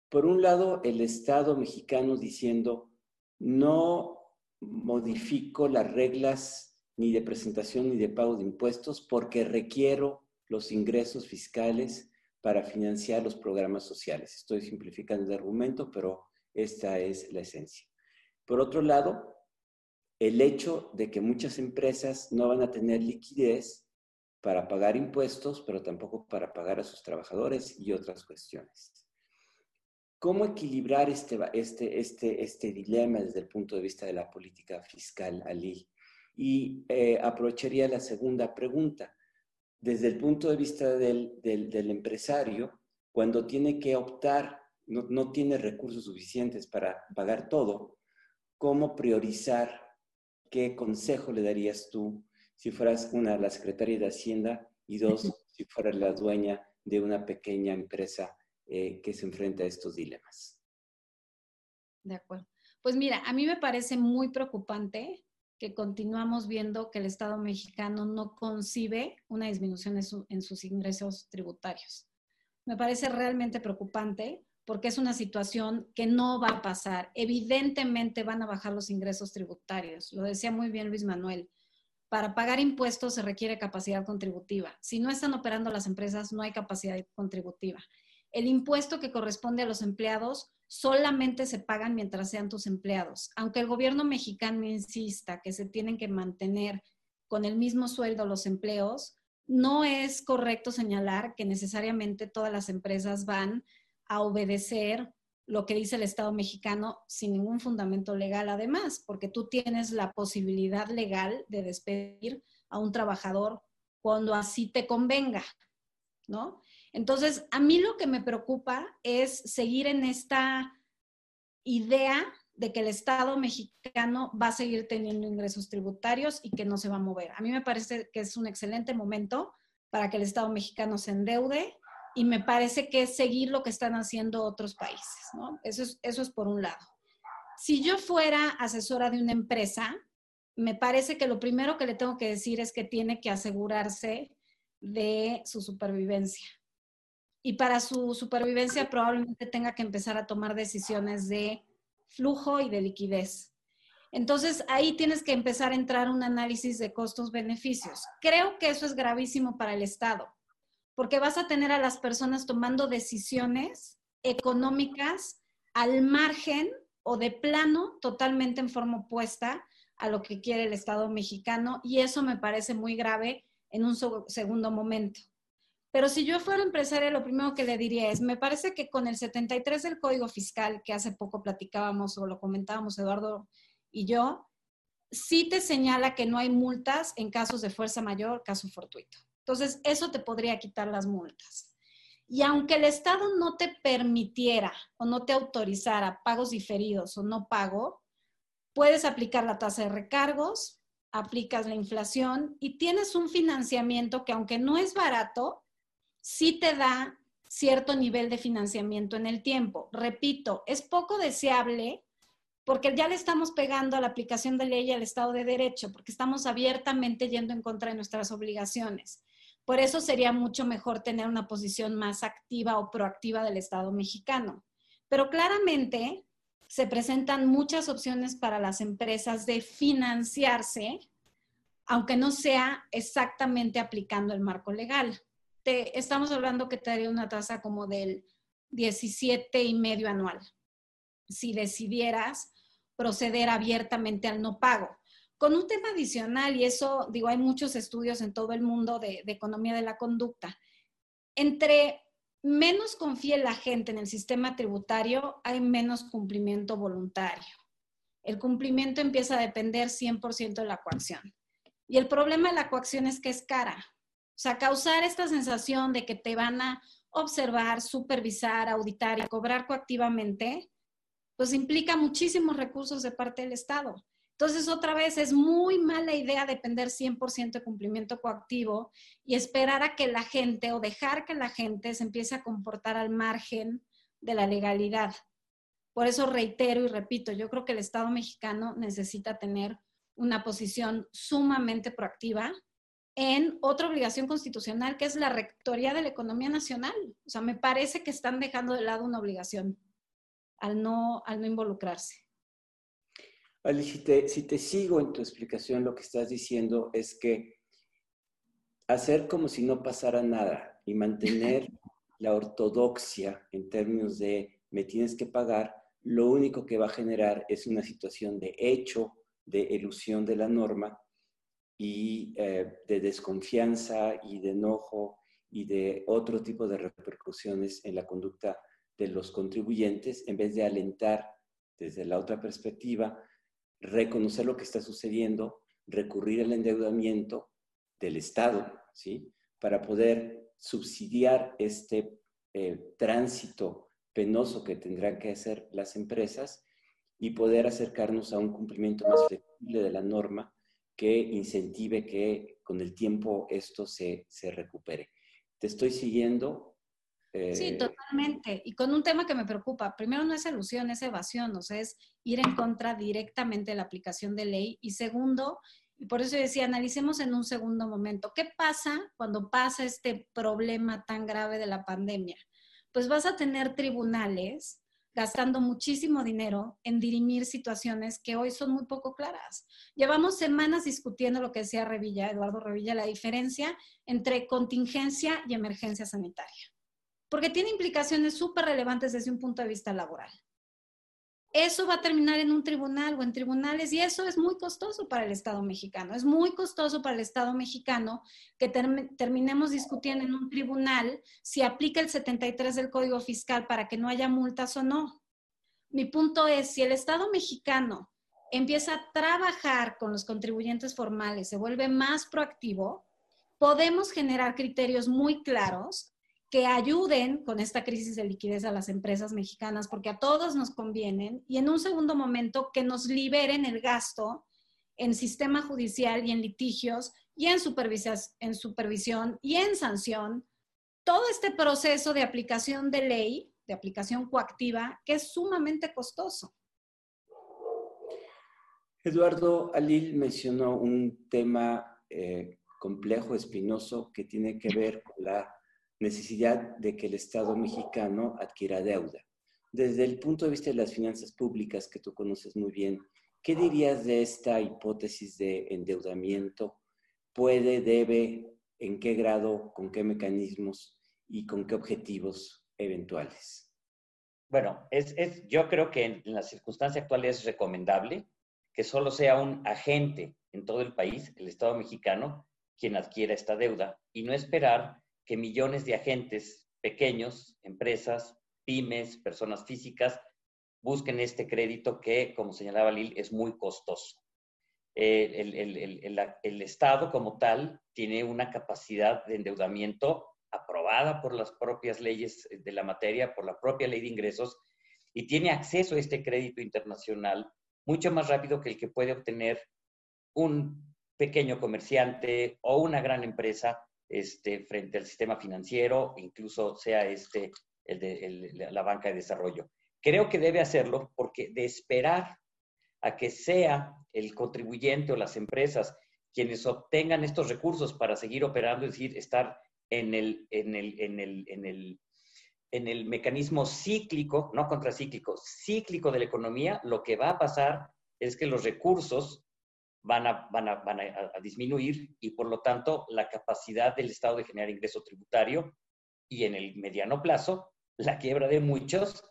Por un lado, el Estado mexicano diciendo, no modifico las reglas ni de presentación ni de pago de impuestos porque requiero los ingresos fiscales para financiar los programas sociales. Estoy simplificando el argumento, pero esta es la esencia. Por otro lado, el hecho de que muchas empresas no van a tener liquidez para pagar impuestos, pero tampoco para pagar a sus trabajadores y otras cuestiones. ¿Cómo equilibrar este, este, este, este dilema desde el punto de vista de la política fiscal, Ali? Y eh, aprovecharía la segunda pregunta. Desde el punto de vista del, del, empresario, cuando tiene que optar, no, no, tiene recursos suficientes para pagar todo, ¿cómo priorizar? ¿Qué consejo le darías tú si fueras una, la secretaria de Hacienda y dos, si fueras la dueña de una pequeña empresa eh, que se enfrenta a estos dilemas. De acuerdo. Pues mira, a mí me parece muy preocupante que continuamos viendo que el Estado mexicano no concibe una disminución en, sus ingresos tributarios. Me parece realmente preocupante porque es una situación que no va a pasar. Evidentemente van a bajar los ingresos tributarios. Lo decía muy bien Luis Manuel. Para pagar impuestos se requiere capacidad contributiva. Si no están operando las empresas, no hay capacidad contributiva el impuesto que corresponde a los empleados solamente se pagan mientras sean tus empleados. Aunque el gobierno mexicano insista que se tienen que mantener con el mismo sueldo los empleos, no es correcto señalar que necesariamente todas las empresas van a obedecer lo que dice el Estado mexicano sin ningún fundamento legal además, porque tú tienes la posibilidad legal de despedir a un trabajador cuando así te convenga, ¿no? Entonces, a mí lo que me preocupa es seguir en esta idea de que el Estado mexicano va a seguir teniendo ingresos tributarios y que no se va a mover. A mí me parece que es un excelente momento para que el Estado mexicano se endeude y me parece que es seguir lo que están haciendo otros países, eso es por un lado. si yo fuera asesora de una empresa, me parece que lo primero que le tengo que decir es que tiene que asegurarse de su supervivencia. Y para su supervivencia probablemente tenga que empezar a tomar decisiones de flujo y de liquidez. Entonces ahí tienes que empezar a entrar un análisis de costos-beneficios. Creo que eso es gravísimo para el Estado, porque vas a tener a las personas tomando decisiones económicas al margen o de plano totalmente en forma opuesta a lo que quiere el Estado mexicano y eso me parece muy grave en un segundo momento. Pero si yo fuera empresaria, lo primero que le diría es, me parece que con el 73 del Código Fiscal, que hace poco platicábamos o lo comentábamos Eduardo y yo, sí te señala que no hay multas en casos de fuerza mayor, caso fortuito. Entonces, eso te podría quitar las multas. Y aunque el Estado no te permitiera o no te autorizara pagos diferidos o no pago, puedes aplicar la tasa de recargos, aplicas la inflación y tienes un financiamiento que aunque no es barato, sí te da cierto nivel de financiamiento en el tiempo. Repito, es poco deseable porque ya le estamos pegando a la aplicación de ley y al Estado de Derecho, porque estamos abiertamente yendo en contra de nuestras obligaciones. Por eso sería mucho mejor tener una posición más activa o proactiva del Estado mexicano. Pero claramente se presentan muchas opciones para las empresas de financiarse, aunque no sea exactamente aplicando el marco legal. Estamos hablando que te daría una tasa como del 17 y medio anual, si decidieras proceder abiertamente al no pago. Con un tema adicional, y eso, digo, hay muchos estudios en todo el mundo de, de economía de la conducta. Entre menos confíe la gente en el sistema tributario, hay menos cumplimiento voluntario. El cumplimiento empieza a depender 100% de la coacción. Y el problema de la coacción es que es cara. O sea, causar esta sensación de que te van a observar, supervisar, auditar y cobrar coactivamente, pues implica muchísimos recursos de parte del Estado. Entonces, otra vez, es muy mala idea depender 100% de cumplimiento coactivo y esperar a que la gente o dejar que la gente se empiece a comportar al margen de la legalidad. Por eso reitero y repito, yo creo que el Estado mexicano necesita tener una posición sumamente proactiva en otra obligación constitucional, que es la rectoría de la economía nacional. O sea, me parece que están dejando de lado una obligación al no, al no involucrarse. Ali, si te, si te sigo en tu explicación, lo que estás diciendo es que hacer como si no pasara nada y mantener la ortodoxia en términos de me tienes que pagar, lo único que va a generar es una situación de hecho, de ilusión de la norma y eh, de desconfianza y de enojo y de otro tipo de repercusiones en la conducta de los contribuyentes en vez de alentar desde la otra perspectiva reconocer lo que está sucediendo, recurrir al endeudamiento del Estado, ¿sí? Para poder subsidiar este eh, tránsito penoso que tendrán que hacer las empresas y poder acercarnos a un cumplimiento más flexible de la norma que incentive que con el tiempo esto se, se recupere. Te estoy siguiendo Sí, eh, totalmente. Y con un tema que me preocupa, primero no es ilusión, es evasión, o sea, es ir en contra directamente de la aplicación de ley. Y segundo, y por eso decía, analicemos en un segundo momento, ¿qué pasa cuando pasa este problema tan grave de la pandemia? Pues vas a tener tribunales gastando muchísimo dinero en dirimir situaciones que hoy son muy poco claras. Llevamos semanas discutiendo lo que decía Revilla, Eduardo Revilla, la diferencia entre contingencia y emergencia sanitaria porque tiene implicaciones súper relevantes desde un punto de vista laboral. Eso va a terminar en un tribunal o en tribunales y eso es muy costoso para el Estado mexicano. Es muy costoso para el Estado mexicano que terminemos discutiendo en un tribunal si aplica el 73 del Código Fiscal para que no haya multas o no. Mi punto es, si el Estado mexicano empieza a trabajar con los contribuyentes formales, se vuelve más proactivo, podemos generar criterios muy claros que ayuden con esta crisis de liquidez a las empresas mexicanas, porque a todos nos convienen, y en un segundo momento que nos liberen el gasto en sistema judicial y en litigios y en, en supervisión y en sanción, todo este proceso de aplicación de ley, de aplicación coactiva, que es sumamente costoso. Eduardo Alil mencionó un tema eh, complejo, espinoso, que tiene que ver con la necesidad de que el Estado mexicano adquiera deuda. Desde el punto de vista de las finanzas públicas, que tú conoces muy bien, ¿qué dirías de esta hipótesis de endeudamiento? ¿Puede, debe, en qué grado, con qué mecanismos y con qué objetivos eventuales? Bueno, es, es, yo creo que en, la circunstancia actual es recomendable que solo sea un agente en todo el país, el Estado mexicano, quien adquiera esta deuda y no esperar que millones de agentes pequeños, empresas, pymes, personas físicas, busquen este crédito que, como señalaba Lil, es muy costoso. Eh, el, Estado como tal tiene una capacidad de endeudamiento aprobada por las propias leyes de la materia, por la propia ley de ingresos, y tiene acceso a este crédito internacional mucho más rápido que el que puede obtener un pequeño comerciante o una gran empresa este, frente al sistema financiero, incluso sea este la banca de desarrollo. Creo que debe hacerlo porque de esperar a que sea el contribuyente o las empresas quienes obtengan estos recursos para seguir operando, es decir, estar en el, en el mecanismo cíclico, no contracíclico, cíclico de la economía, lo que va a pasar es que los recursos van a, van a, van a, disminuir y por lo tanto la capacidad del Estado de generar ingreso tributario y en el mediano plazo la quiebra de muchos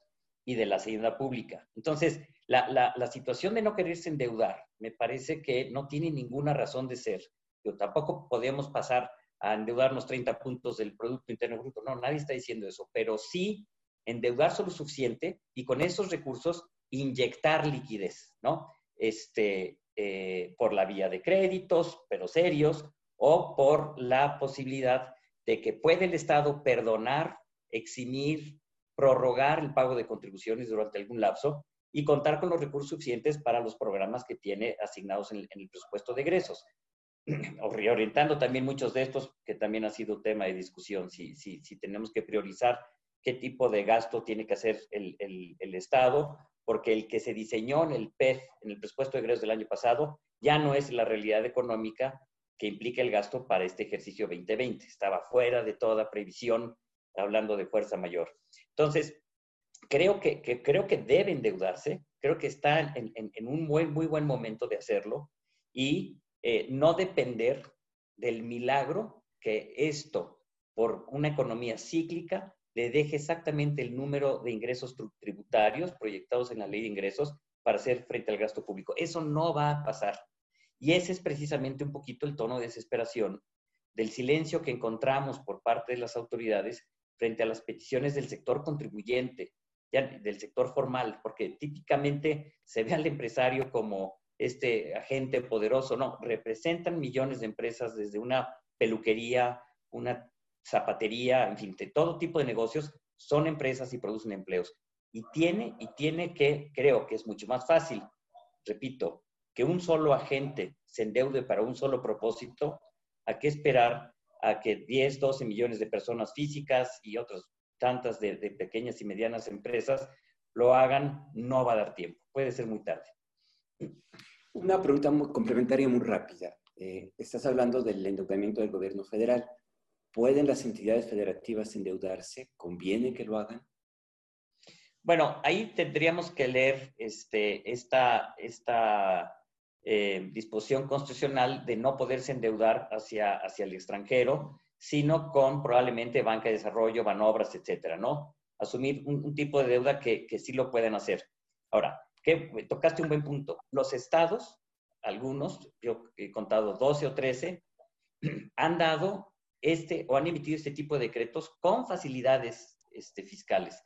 y de la hacienda pública. Entonces, la, la, la, situación de no quererse endeudar me parece que no tiene ninguna razón de ser. Yo tampoco podemos pasar a endeudarnos 30 puntos del Producto Interno Bruto. No, nadie está diciendo eso, pero sí endeudarse lo suficiente y con esos recursos inyectar liquidez, ¿no? Este, eh, por la vía de créditos, pero serios, o por la posibilidad de que puede el Estado perdonar, eximir, prorrogar el pago de contribuciones durante algún lapso y contar con los recursos suficientes para los programas que tiene asignados en, el presupuesto de egresos. O reorientando también muchos de estos, que también ha sido tema de discusión, si, si, si tenemos que priorizar qué tipo de gasto tiene que hacer el, el, el Estado porque el que se diseñó en el PEF, en el presupuesto de egresos del año pasado, ya no es la realidad económica que implica el gasto para este ejercicio 2020. Estaba fuera de toda previsión, hablando de fuerza mayor. Entonces, creo que, creo que debe endeudarse, creo que está en, un muy, muy buen momento de hacerlo y eh, no depender del milagro que esto, por una economía cíclica, le deje exactamente el número de ingresos tributarios proyectados en la ley de ingresos para hacer frente al gasto público. Eso no va a pasar. Y ese es precisamente un poquito el tono de desesperación del silencio que encontramos por parte de las autoridades frente a las peticiones del sector contribuyente, del sector formal, porque típicamente se ve al empresario como este agente poderoso. No, representan millones de empresas desde una peluquería, una zapatería, en fin, de todo tipo de negocios, son empresas y producen empleos. Y tiene, y tiene que, creo que es mucho más fácil, repito, que un solo agente se endeude para un solo propósito, a qué esperar a que 10, 12 millones de personas físicas y otras tantas de, pequeñas y medianas empresas lo hagan, no va a dar tiempo, puede ser muy tarde. Una pregunta complementaria muy rápida. Eh, estás hablando del endeudamiento del gobierno federal. ¿Pueden las entidades federativas endeudarse? ¿Conviene que lo hagan? Bueno, ahí tendríamos que leer este, esta, esta eh, disposición constitucional de no poderse endeudar hacia, hacia el extranjero, sino con probablemente banca de desarrollo, banobras, etcétera, ¿no? Asumir un, tipo de deuda que, que, sí lo pueden hacer. Ahora, que tocaste un buen punto. Los estados, algunos, yo he contado 12 o 13, han dado este o han emitido este tipo de decretos con facilidades este, fiscales,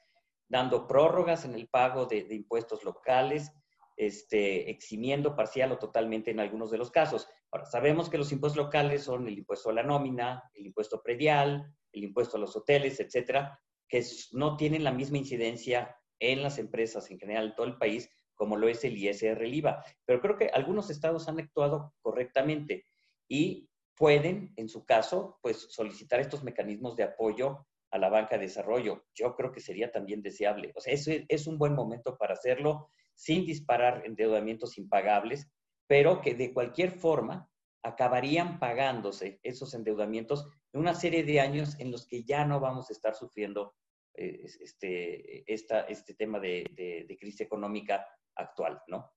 dando prórrogas en el pago de, impuestos locales, este, eximiendo parcial o totalmente en algunos de los casos. Ahora, sabemos que los impuestos locales son el impuesto a la nómina, el impuesto predial, el impuesto a los hoteles, etcétera, que no tienen la misma incidencia en las empresas en general en todo el país como lo es el ISR, el IVA. Pero creo que algunos estados han actuado correctamente y pueden, en su caso, pues solicitar estos mecanismos de apoyo a la banca de desarrollo. Yo creo que sería también deseable. O sea, eso es un buen momento para hacerlo sin disparar endeudamientos impagables, pero que de cualquier forma acabarían pagándose esos endeudamientos en una serie de años en los que ya no vamos a estar sufriendo eh, este, este tema de, de, crisis económica actual, ¿no?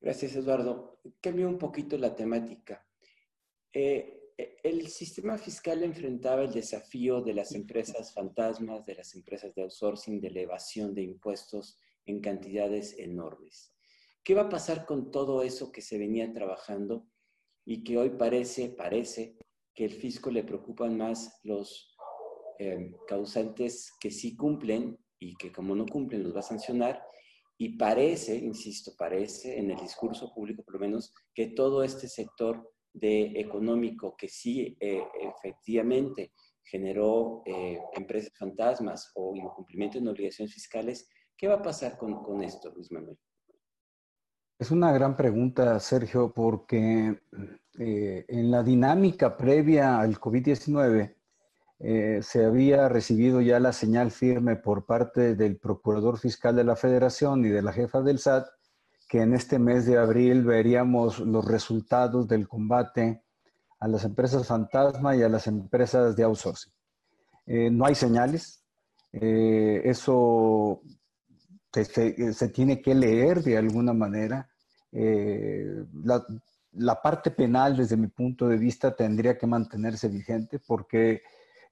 Gracias, Eduardo. Cambio un poquito la temática. Eh, el sistema fiscal enfrentaba el desafío de las empresas fantasmas, de las empresas de outsourcing, de elevación de impuestos en cantidades enormes. ¿Qué va a pasar con todo eso que se venía trabajando y que hoy parece, parece que el fisco le preocupan más los eh, causantes que sí cumplen y que como no cumplen los va a sancionar? Y parece, insisto, parece en el discurso público por lo menos que todo este sector de económico que sí eh, efectivamente generó eh, empresas fantasmas o incumplimiento en obligaciones fiscales, ¿qué va a pasar con, con esto, Luis Manuel? Es una gran pregunta, Sergio, porque eh, en la dinámica previa al COVID-19 eh, se había recibido ya la señal firme por parte del Procurador Fiscal de la Federación y de la jefa del SAT que en este mes de abril veríamos los resultados del combate a las empresas fantasma y a las empresas de outsourcing. Eh, no hay señales. eso se, tiene que leer de alguna manera. Eh, la, parte penal, desde mi punto de vista, tendría que mantenerse vigente porque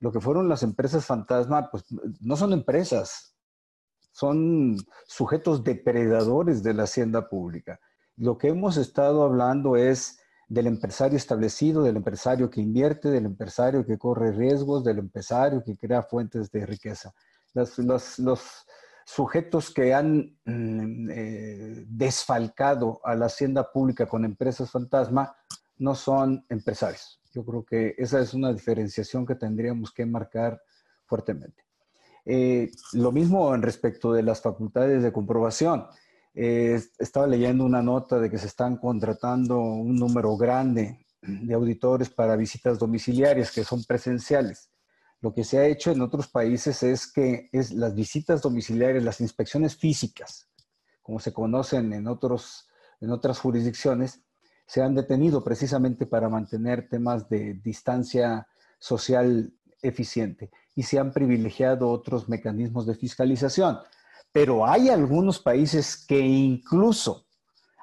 lo que fueron las empresas fantasma, pues no son empresas, son sujetos depredadores de la hacienda pública. Lo que hemos estado hablando es del empresario establecido, del empresario que invierte, del empresario que corre riesgos, del empresario que crea fuentes de riqueza. los, sujetos que han mm, eh, desfalcado a la hacienda pública con empresas fantasma no son empresarios. Yo creo que esa es una diferenciación que tendríamos que marcar fuertemente. Eh, lo mismo en respecto de las facultades de comprobación. Eh, estaba leyendo una nota de que se están contratando un número grande de auditores para visitas domiciliarias que son presenciales. Lo que se ha hecho en otros países es que es las visitas domiciliarias, las inspecciones físicas, como se conocen en, otros, en otras jurisdicciones, se han detenido precisamente para mantener temas de distancia social eficiente y se han privilegiado otros mecanismos de fiscalización. Pero hay algunos países que incluso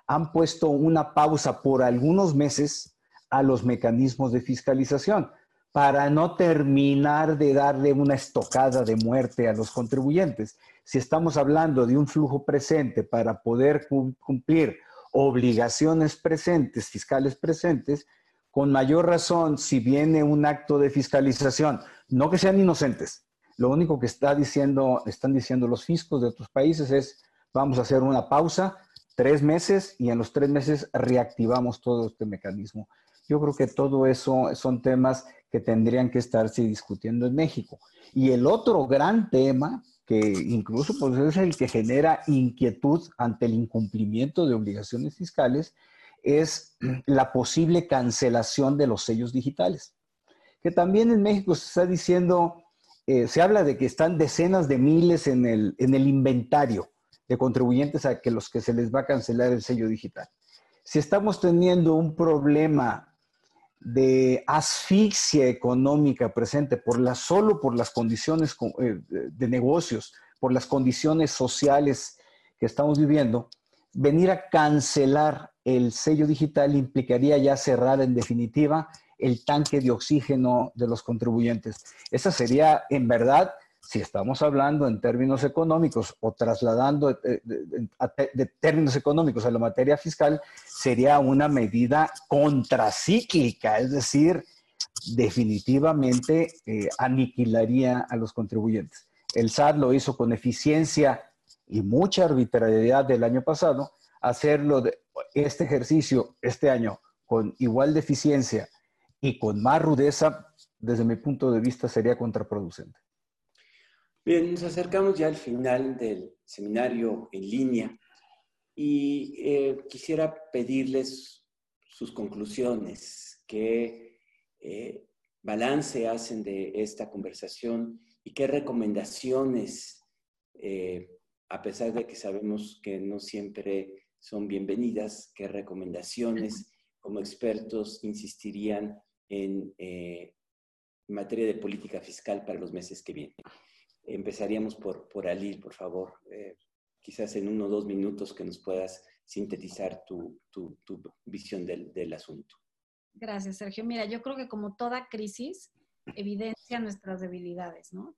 han puesto una pausa por algunos meses a los mecanismos de fiscalización para no terminar de darle una estocada de muerte a los contribuyentes. Si estamos hablando de un flujo presente para poder cumplir obligaciones presentes, fiscales presentes, con mayor razón, si viene un acto de fiscalización, no que sean inocentes, lo único que está diciendo, están diciendo los fiscos de otros países es, vamos a hacer una pausa, tres meses, y en los tres meses reactivamos todo este mecanismo. Yo creo que todo eso son temas que tendrían que estarse discutiendo en México. Y el otro gran tema, que incluso pues, es el que genera inquietud ante el incumplimiento de obligaciones fiscales, es la posible cancelación de los sellos digitales. Que también en México se está diciendo, eh, se habla de que están decenas de miles en el, en el inventario de contribuyentes a que los que se les va a cancelar el sello digital. Si estamos teniendo un problema de asfixia económica presente por la, solo por las condiciones eh, de negocios, por las condiciones sociales que estamos viviendo, venir a cancelar el sello digital implicaría ya cerrar en definitiva el tanque de oxígeno de los contribuyentes. Esa sería en verdad si estamos hablando en términos económicos o trasladando eh, de, términos económicos a la materia fiscal, sería una medida contracíclica, es decir, definitivamente eh, aniquilaría a los contribuyentes. El SAT lo hizo con eficiencia y mucha arbitrariedad del año pasado, hacerlo de este ejercicio este año con igual de eficiencia y con más rudeza, desde mi punto de vista, sería contraproducente. Bien, nos acercamos ya al final del seminario en línea y eh, quisiera pedirles sus conclusiones, qué eh, balance hacen de esta conversación y qué recomendaciones, eh, a pesar de que sabemos que no siempre son bienvenidas, qué recomendaciones como expertos insistirían en eh, materia de política fiscal para los meses que vienen. Empezaríamos por, por Alil, por favor. Eh, quizás en uno o dos minutos que nos puedas sintetizar tu, tu, tu visión del, del asunto. Gracias, Sergio. Mira, yo creo que como toda crisis evidencia nuestras debilidades, ¿no?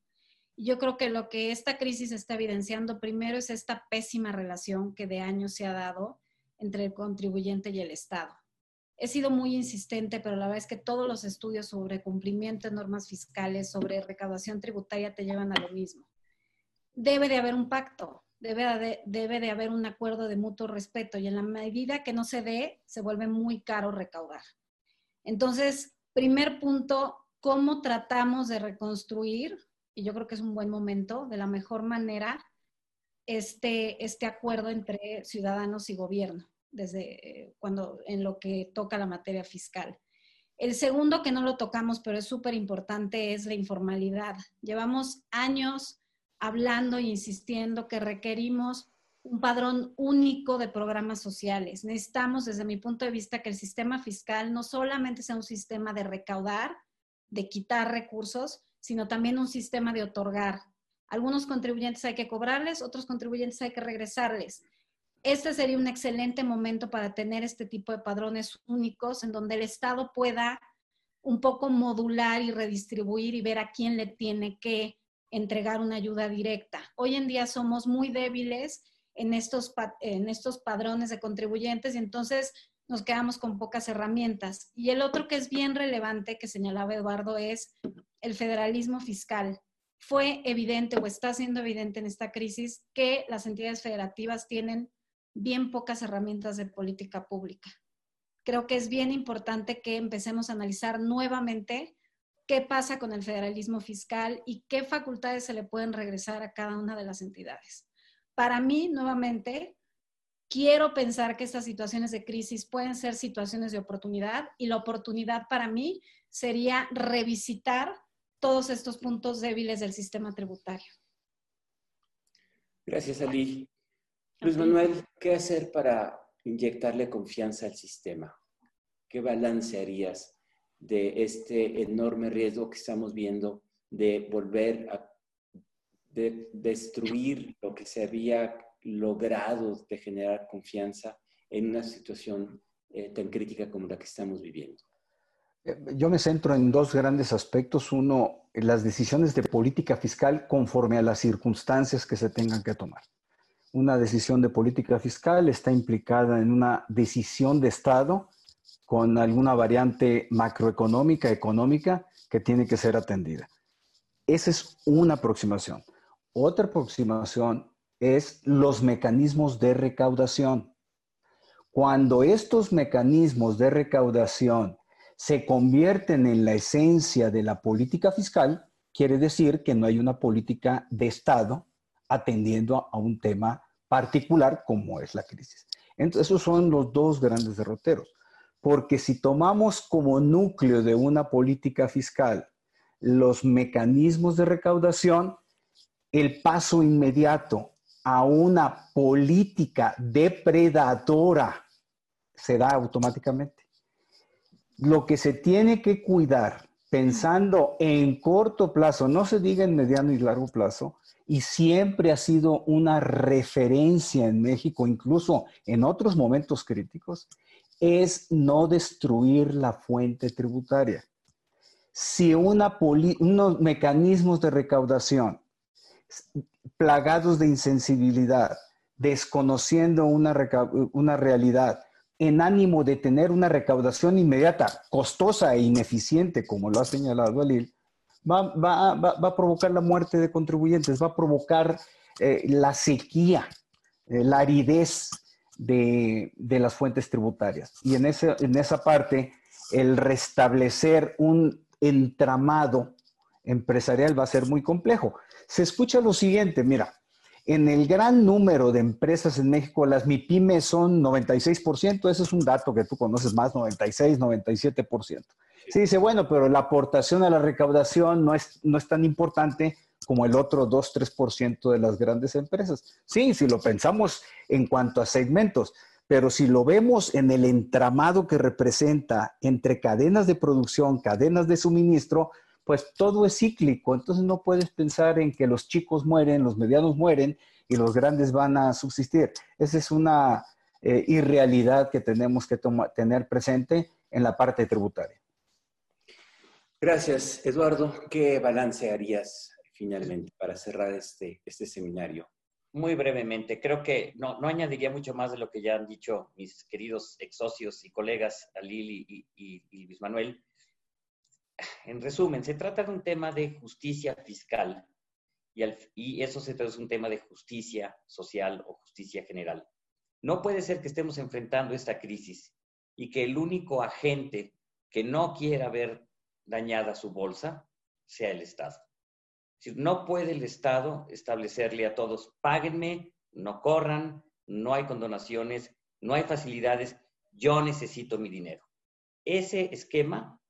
Yo creo que lo que esta crisis está evidenciando primero es esta pésima relación que de años se ha dado entre el contribuyente y el Estado. He sido muy insistente, pero la verdad es que todos los estudios sobre cumplimiento de normas fiscales, sobre recaudación tributaria, te llevan a lo mismo. Debe de haber un pacto, debe de, haber un acuerdo de mutuo respeto y en la medida que no se dé, se vuelve muy caro recaudar. Entonces, primer punto, ¿cómo tratamos de reconstruir y yo creo que es un buen momento, de la mejor manera, este, este acuerdo entre ciudadanos y gobierno, desde cuando en lo que toca la materia fiscal. El segundo, que no lo tocamos, pero es súper importante, es la informalidad. Llevamos años hablando e insistiendo que requerimos un padrón único de programas sociales. Necesitamos, desde mi punto de vista, que el sistema fiscal no solamente sea un sistema de recaudar, de quitar recursos, sino también un sistema de otorgar. Algunos contribuyentes hay que cobrarles, otros contribuyentes hay que regresarles. Este sería un excelente momento para tener este tipo de padrones únicos en donde el Estado pueda un poco modular y redistribuir y ver a quién le tiene que entregar una ayuda directa. Hoy en día somos muy débiles en estos, en estos padrones de contribuyentes y entonces nos quedamos con pocas herramientas. Y el otro que es bien relevante que señalaba Eduardo es el federalismo fiscal. Fue evidente o está siendo evidente en esta crisis que las entidades federativas tienen bien pocas herramientas de política pública. Creo que es bien importante que empecemos a analizar nuevamente qué pasa con el federalismo fiscal y qué facultades se le pueden regresar a cada una de las entidades. Para mí, nuevamente, quiero pensar que estas situaciones de crisis pueden ser situaciones de oportunidad y la oportunidad para mí sería revisitar todos estos puntos débiles del sistema tributario. Gracias, Ali. Luis Manuel, ¿qué hacer para inyectarle confianza al sistema? ¿Qué balance harías de este enorme riesgo que estamos viendo de volver a destruir lo que se había logrado de generar confianza en una situación eh, tan crítica como la que estamos viviendo? Eh, yo me centro en dos grandes aspectos. Uno, las decisiones de política fiscal conforme a las circunstancias que se tengan que tomar. Una decisión de política fiscal está implicada en una decisión de Estado con alguna variante macroeconómica, económica, que tiene que ser atendida. Esa es una aproximación. Otra aproximación es los mecanismos de recaudación. Cuando estos mecanismos de recaudación se convierten en la esencia de la política fiscal, quiere decir que no hay una política de Estado atendiendo a un tema particular como es la crisis. Entonces, esos son los dos grandes derroteros. Porque si tomamos como núcleo de una política fiscal los mecanismos de recaudación, el paso inmediato a una política depredadora se da automáticamente. Lo que se tiene que cuidar pensando en corto plazo, no se diga en mediano y largo plazo, y siempre ha sido una referencia en México, incluso en otros momentos críticos, es no destruir la fuente tributaria. Si una unos mecanismos de recaudación plagados de insensibilidad, desconociendo una, una realidad, en ánimo de tener una recaudación inmediata, costosa e ineficiente, como lo ha señalado Alil, va, a provocar la muerte de contribuyentes, va a provocar eh, la sequía, eh, la aridez de, las fuentes tributarias. Y en, en esa parte, el restablecer un entramado empresarial va a ser muy complejo se escucha lo siguiente, mira, en el gran número de empresas en México, las MIPIMES son 96%, ese es un dato que tú conoces más, 96, 97%. Sí, dice, bueno, pero la aportación a la recaudación no es, no es tan importante como el otro 2, 3% de las grandes empresas. Sí, si lo pensamos en cuanto a segmentos, pero si lo vemos en el entramado que representa entre cadenas de producción, cadenas de suministro, pues todo es cíclico. Entonces no puedes pensar en que los chicos mueren, los medianos mueren y los grandes van a subsistir. Esa es una eh, irrealidad que tenemos que tener presente en la parte tributaria. Gracias, Eduardo. ¿Qué balance harías finalmente para cerrar este, este seminario? Muy brevemente, creo que no, no añadiría mucho más de lo que ya han dicho mis queridos ex socios y colegas, Alil y, y, Luis Manuel. En resumen, se trata de un tema de justicia fiscal y, eso se trata de un tema de justicia social o justicia general. No puede ser que estemos enfrentando esta crisis y que el único agente que no quiera ver dañada su bolsa sea el Estado no puede el Estado establecerle a todos, páguenme, no corran, no hay condonaciones, no hay facilidades, yo necesito mi dinero. Ese esquema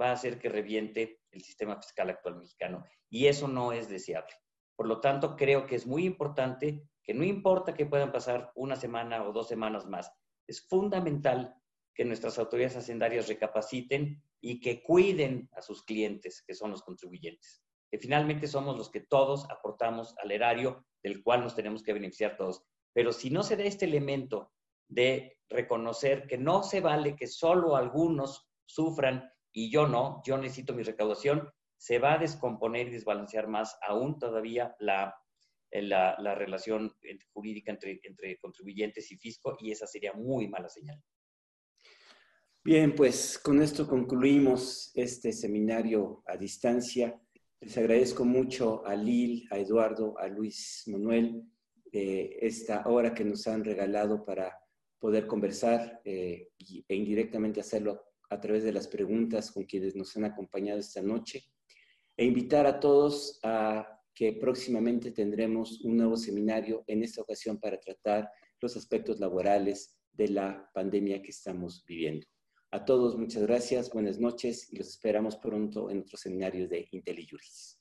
va a hacer que reviente el sistema fiscal actual mexicano y eso no es deseable. Por lo tanto, creo que es muy importante que no importa que puedan pasar una semana o dos semanas más, es fundamental que nuestras autoridades hacendarias recapaciten y que cuiden a sus clientes, que son los contribuyentes que finalmente somos los que todos aportamos al erario del cual nos tenemos que beneficiar todos. Pero si no se da este elemento de reconocer que no se vale que solo algunos sufran y yo no, yo necesito mi recaudación, se va a descomponer y desbalancear más aún todavía la, la, la relación jurídica entre, entre contribuyentes y fisco y esa sería muy mala señal. Bien, pues con esto concluimos este seminario a distancia. Les agradezco mucho a Lil, a Eduardo, a Luis Manuel, eh, esta hora que nos han regalado para poder conversar eh, e indirectamente hacerlo a través de las preguntas con quienes nos han acompañado esta noche. E invitar a todos a que próximamente tendremos un nuevo seminario, en esta ocasión para tratar los aspectos laborales de la pandemia que estamos viviendo. A todos muchas gracias, buenas noches y los esperamos pronto en otros seminarios de IntelliJuris.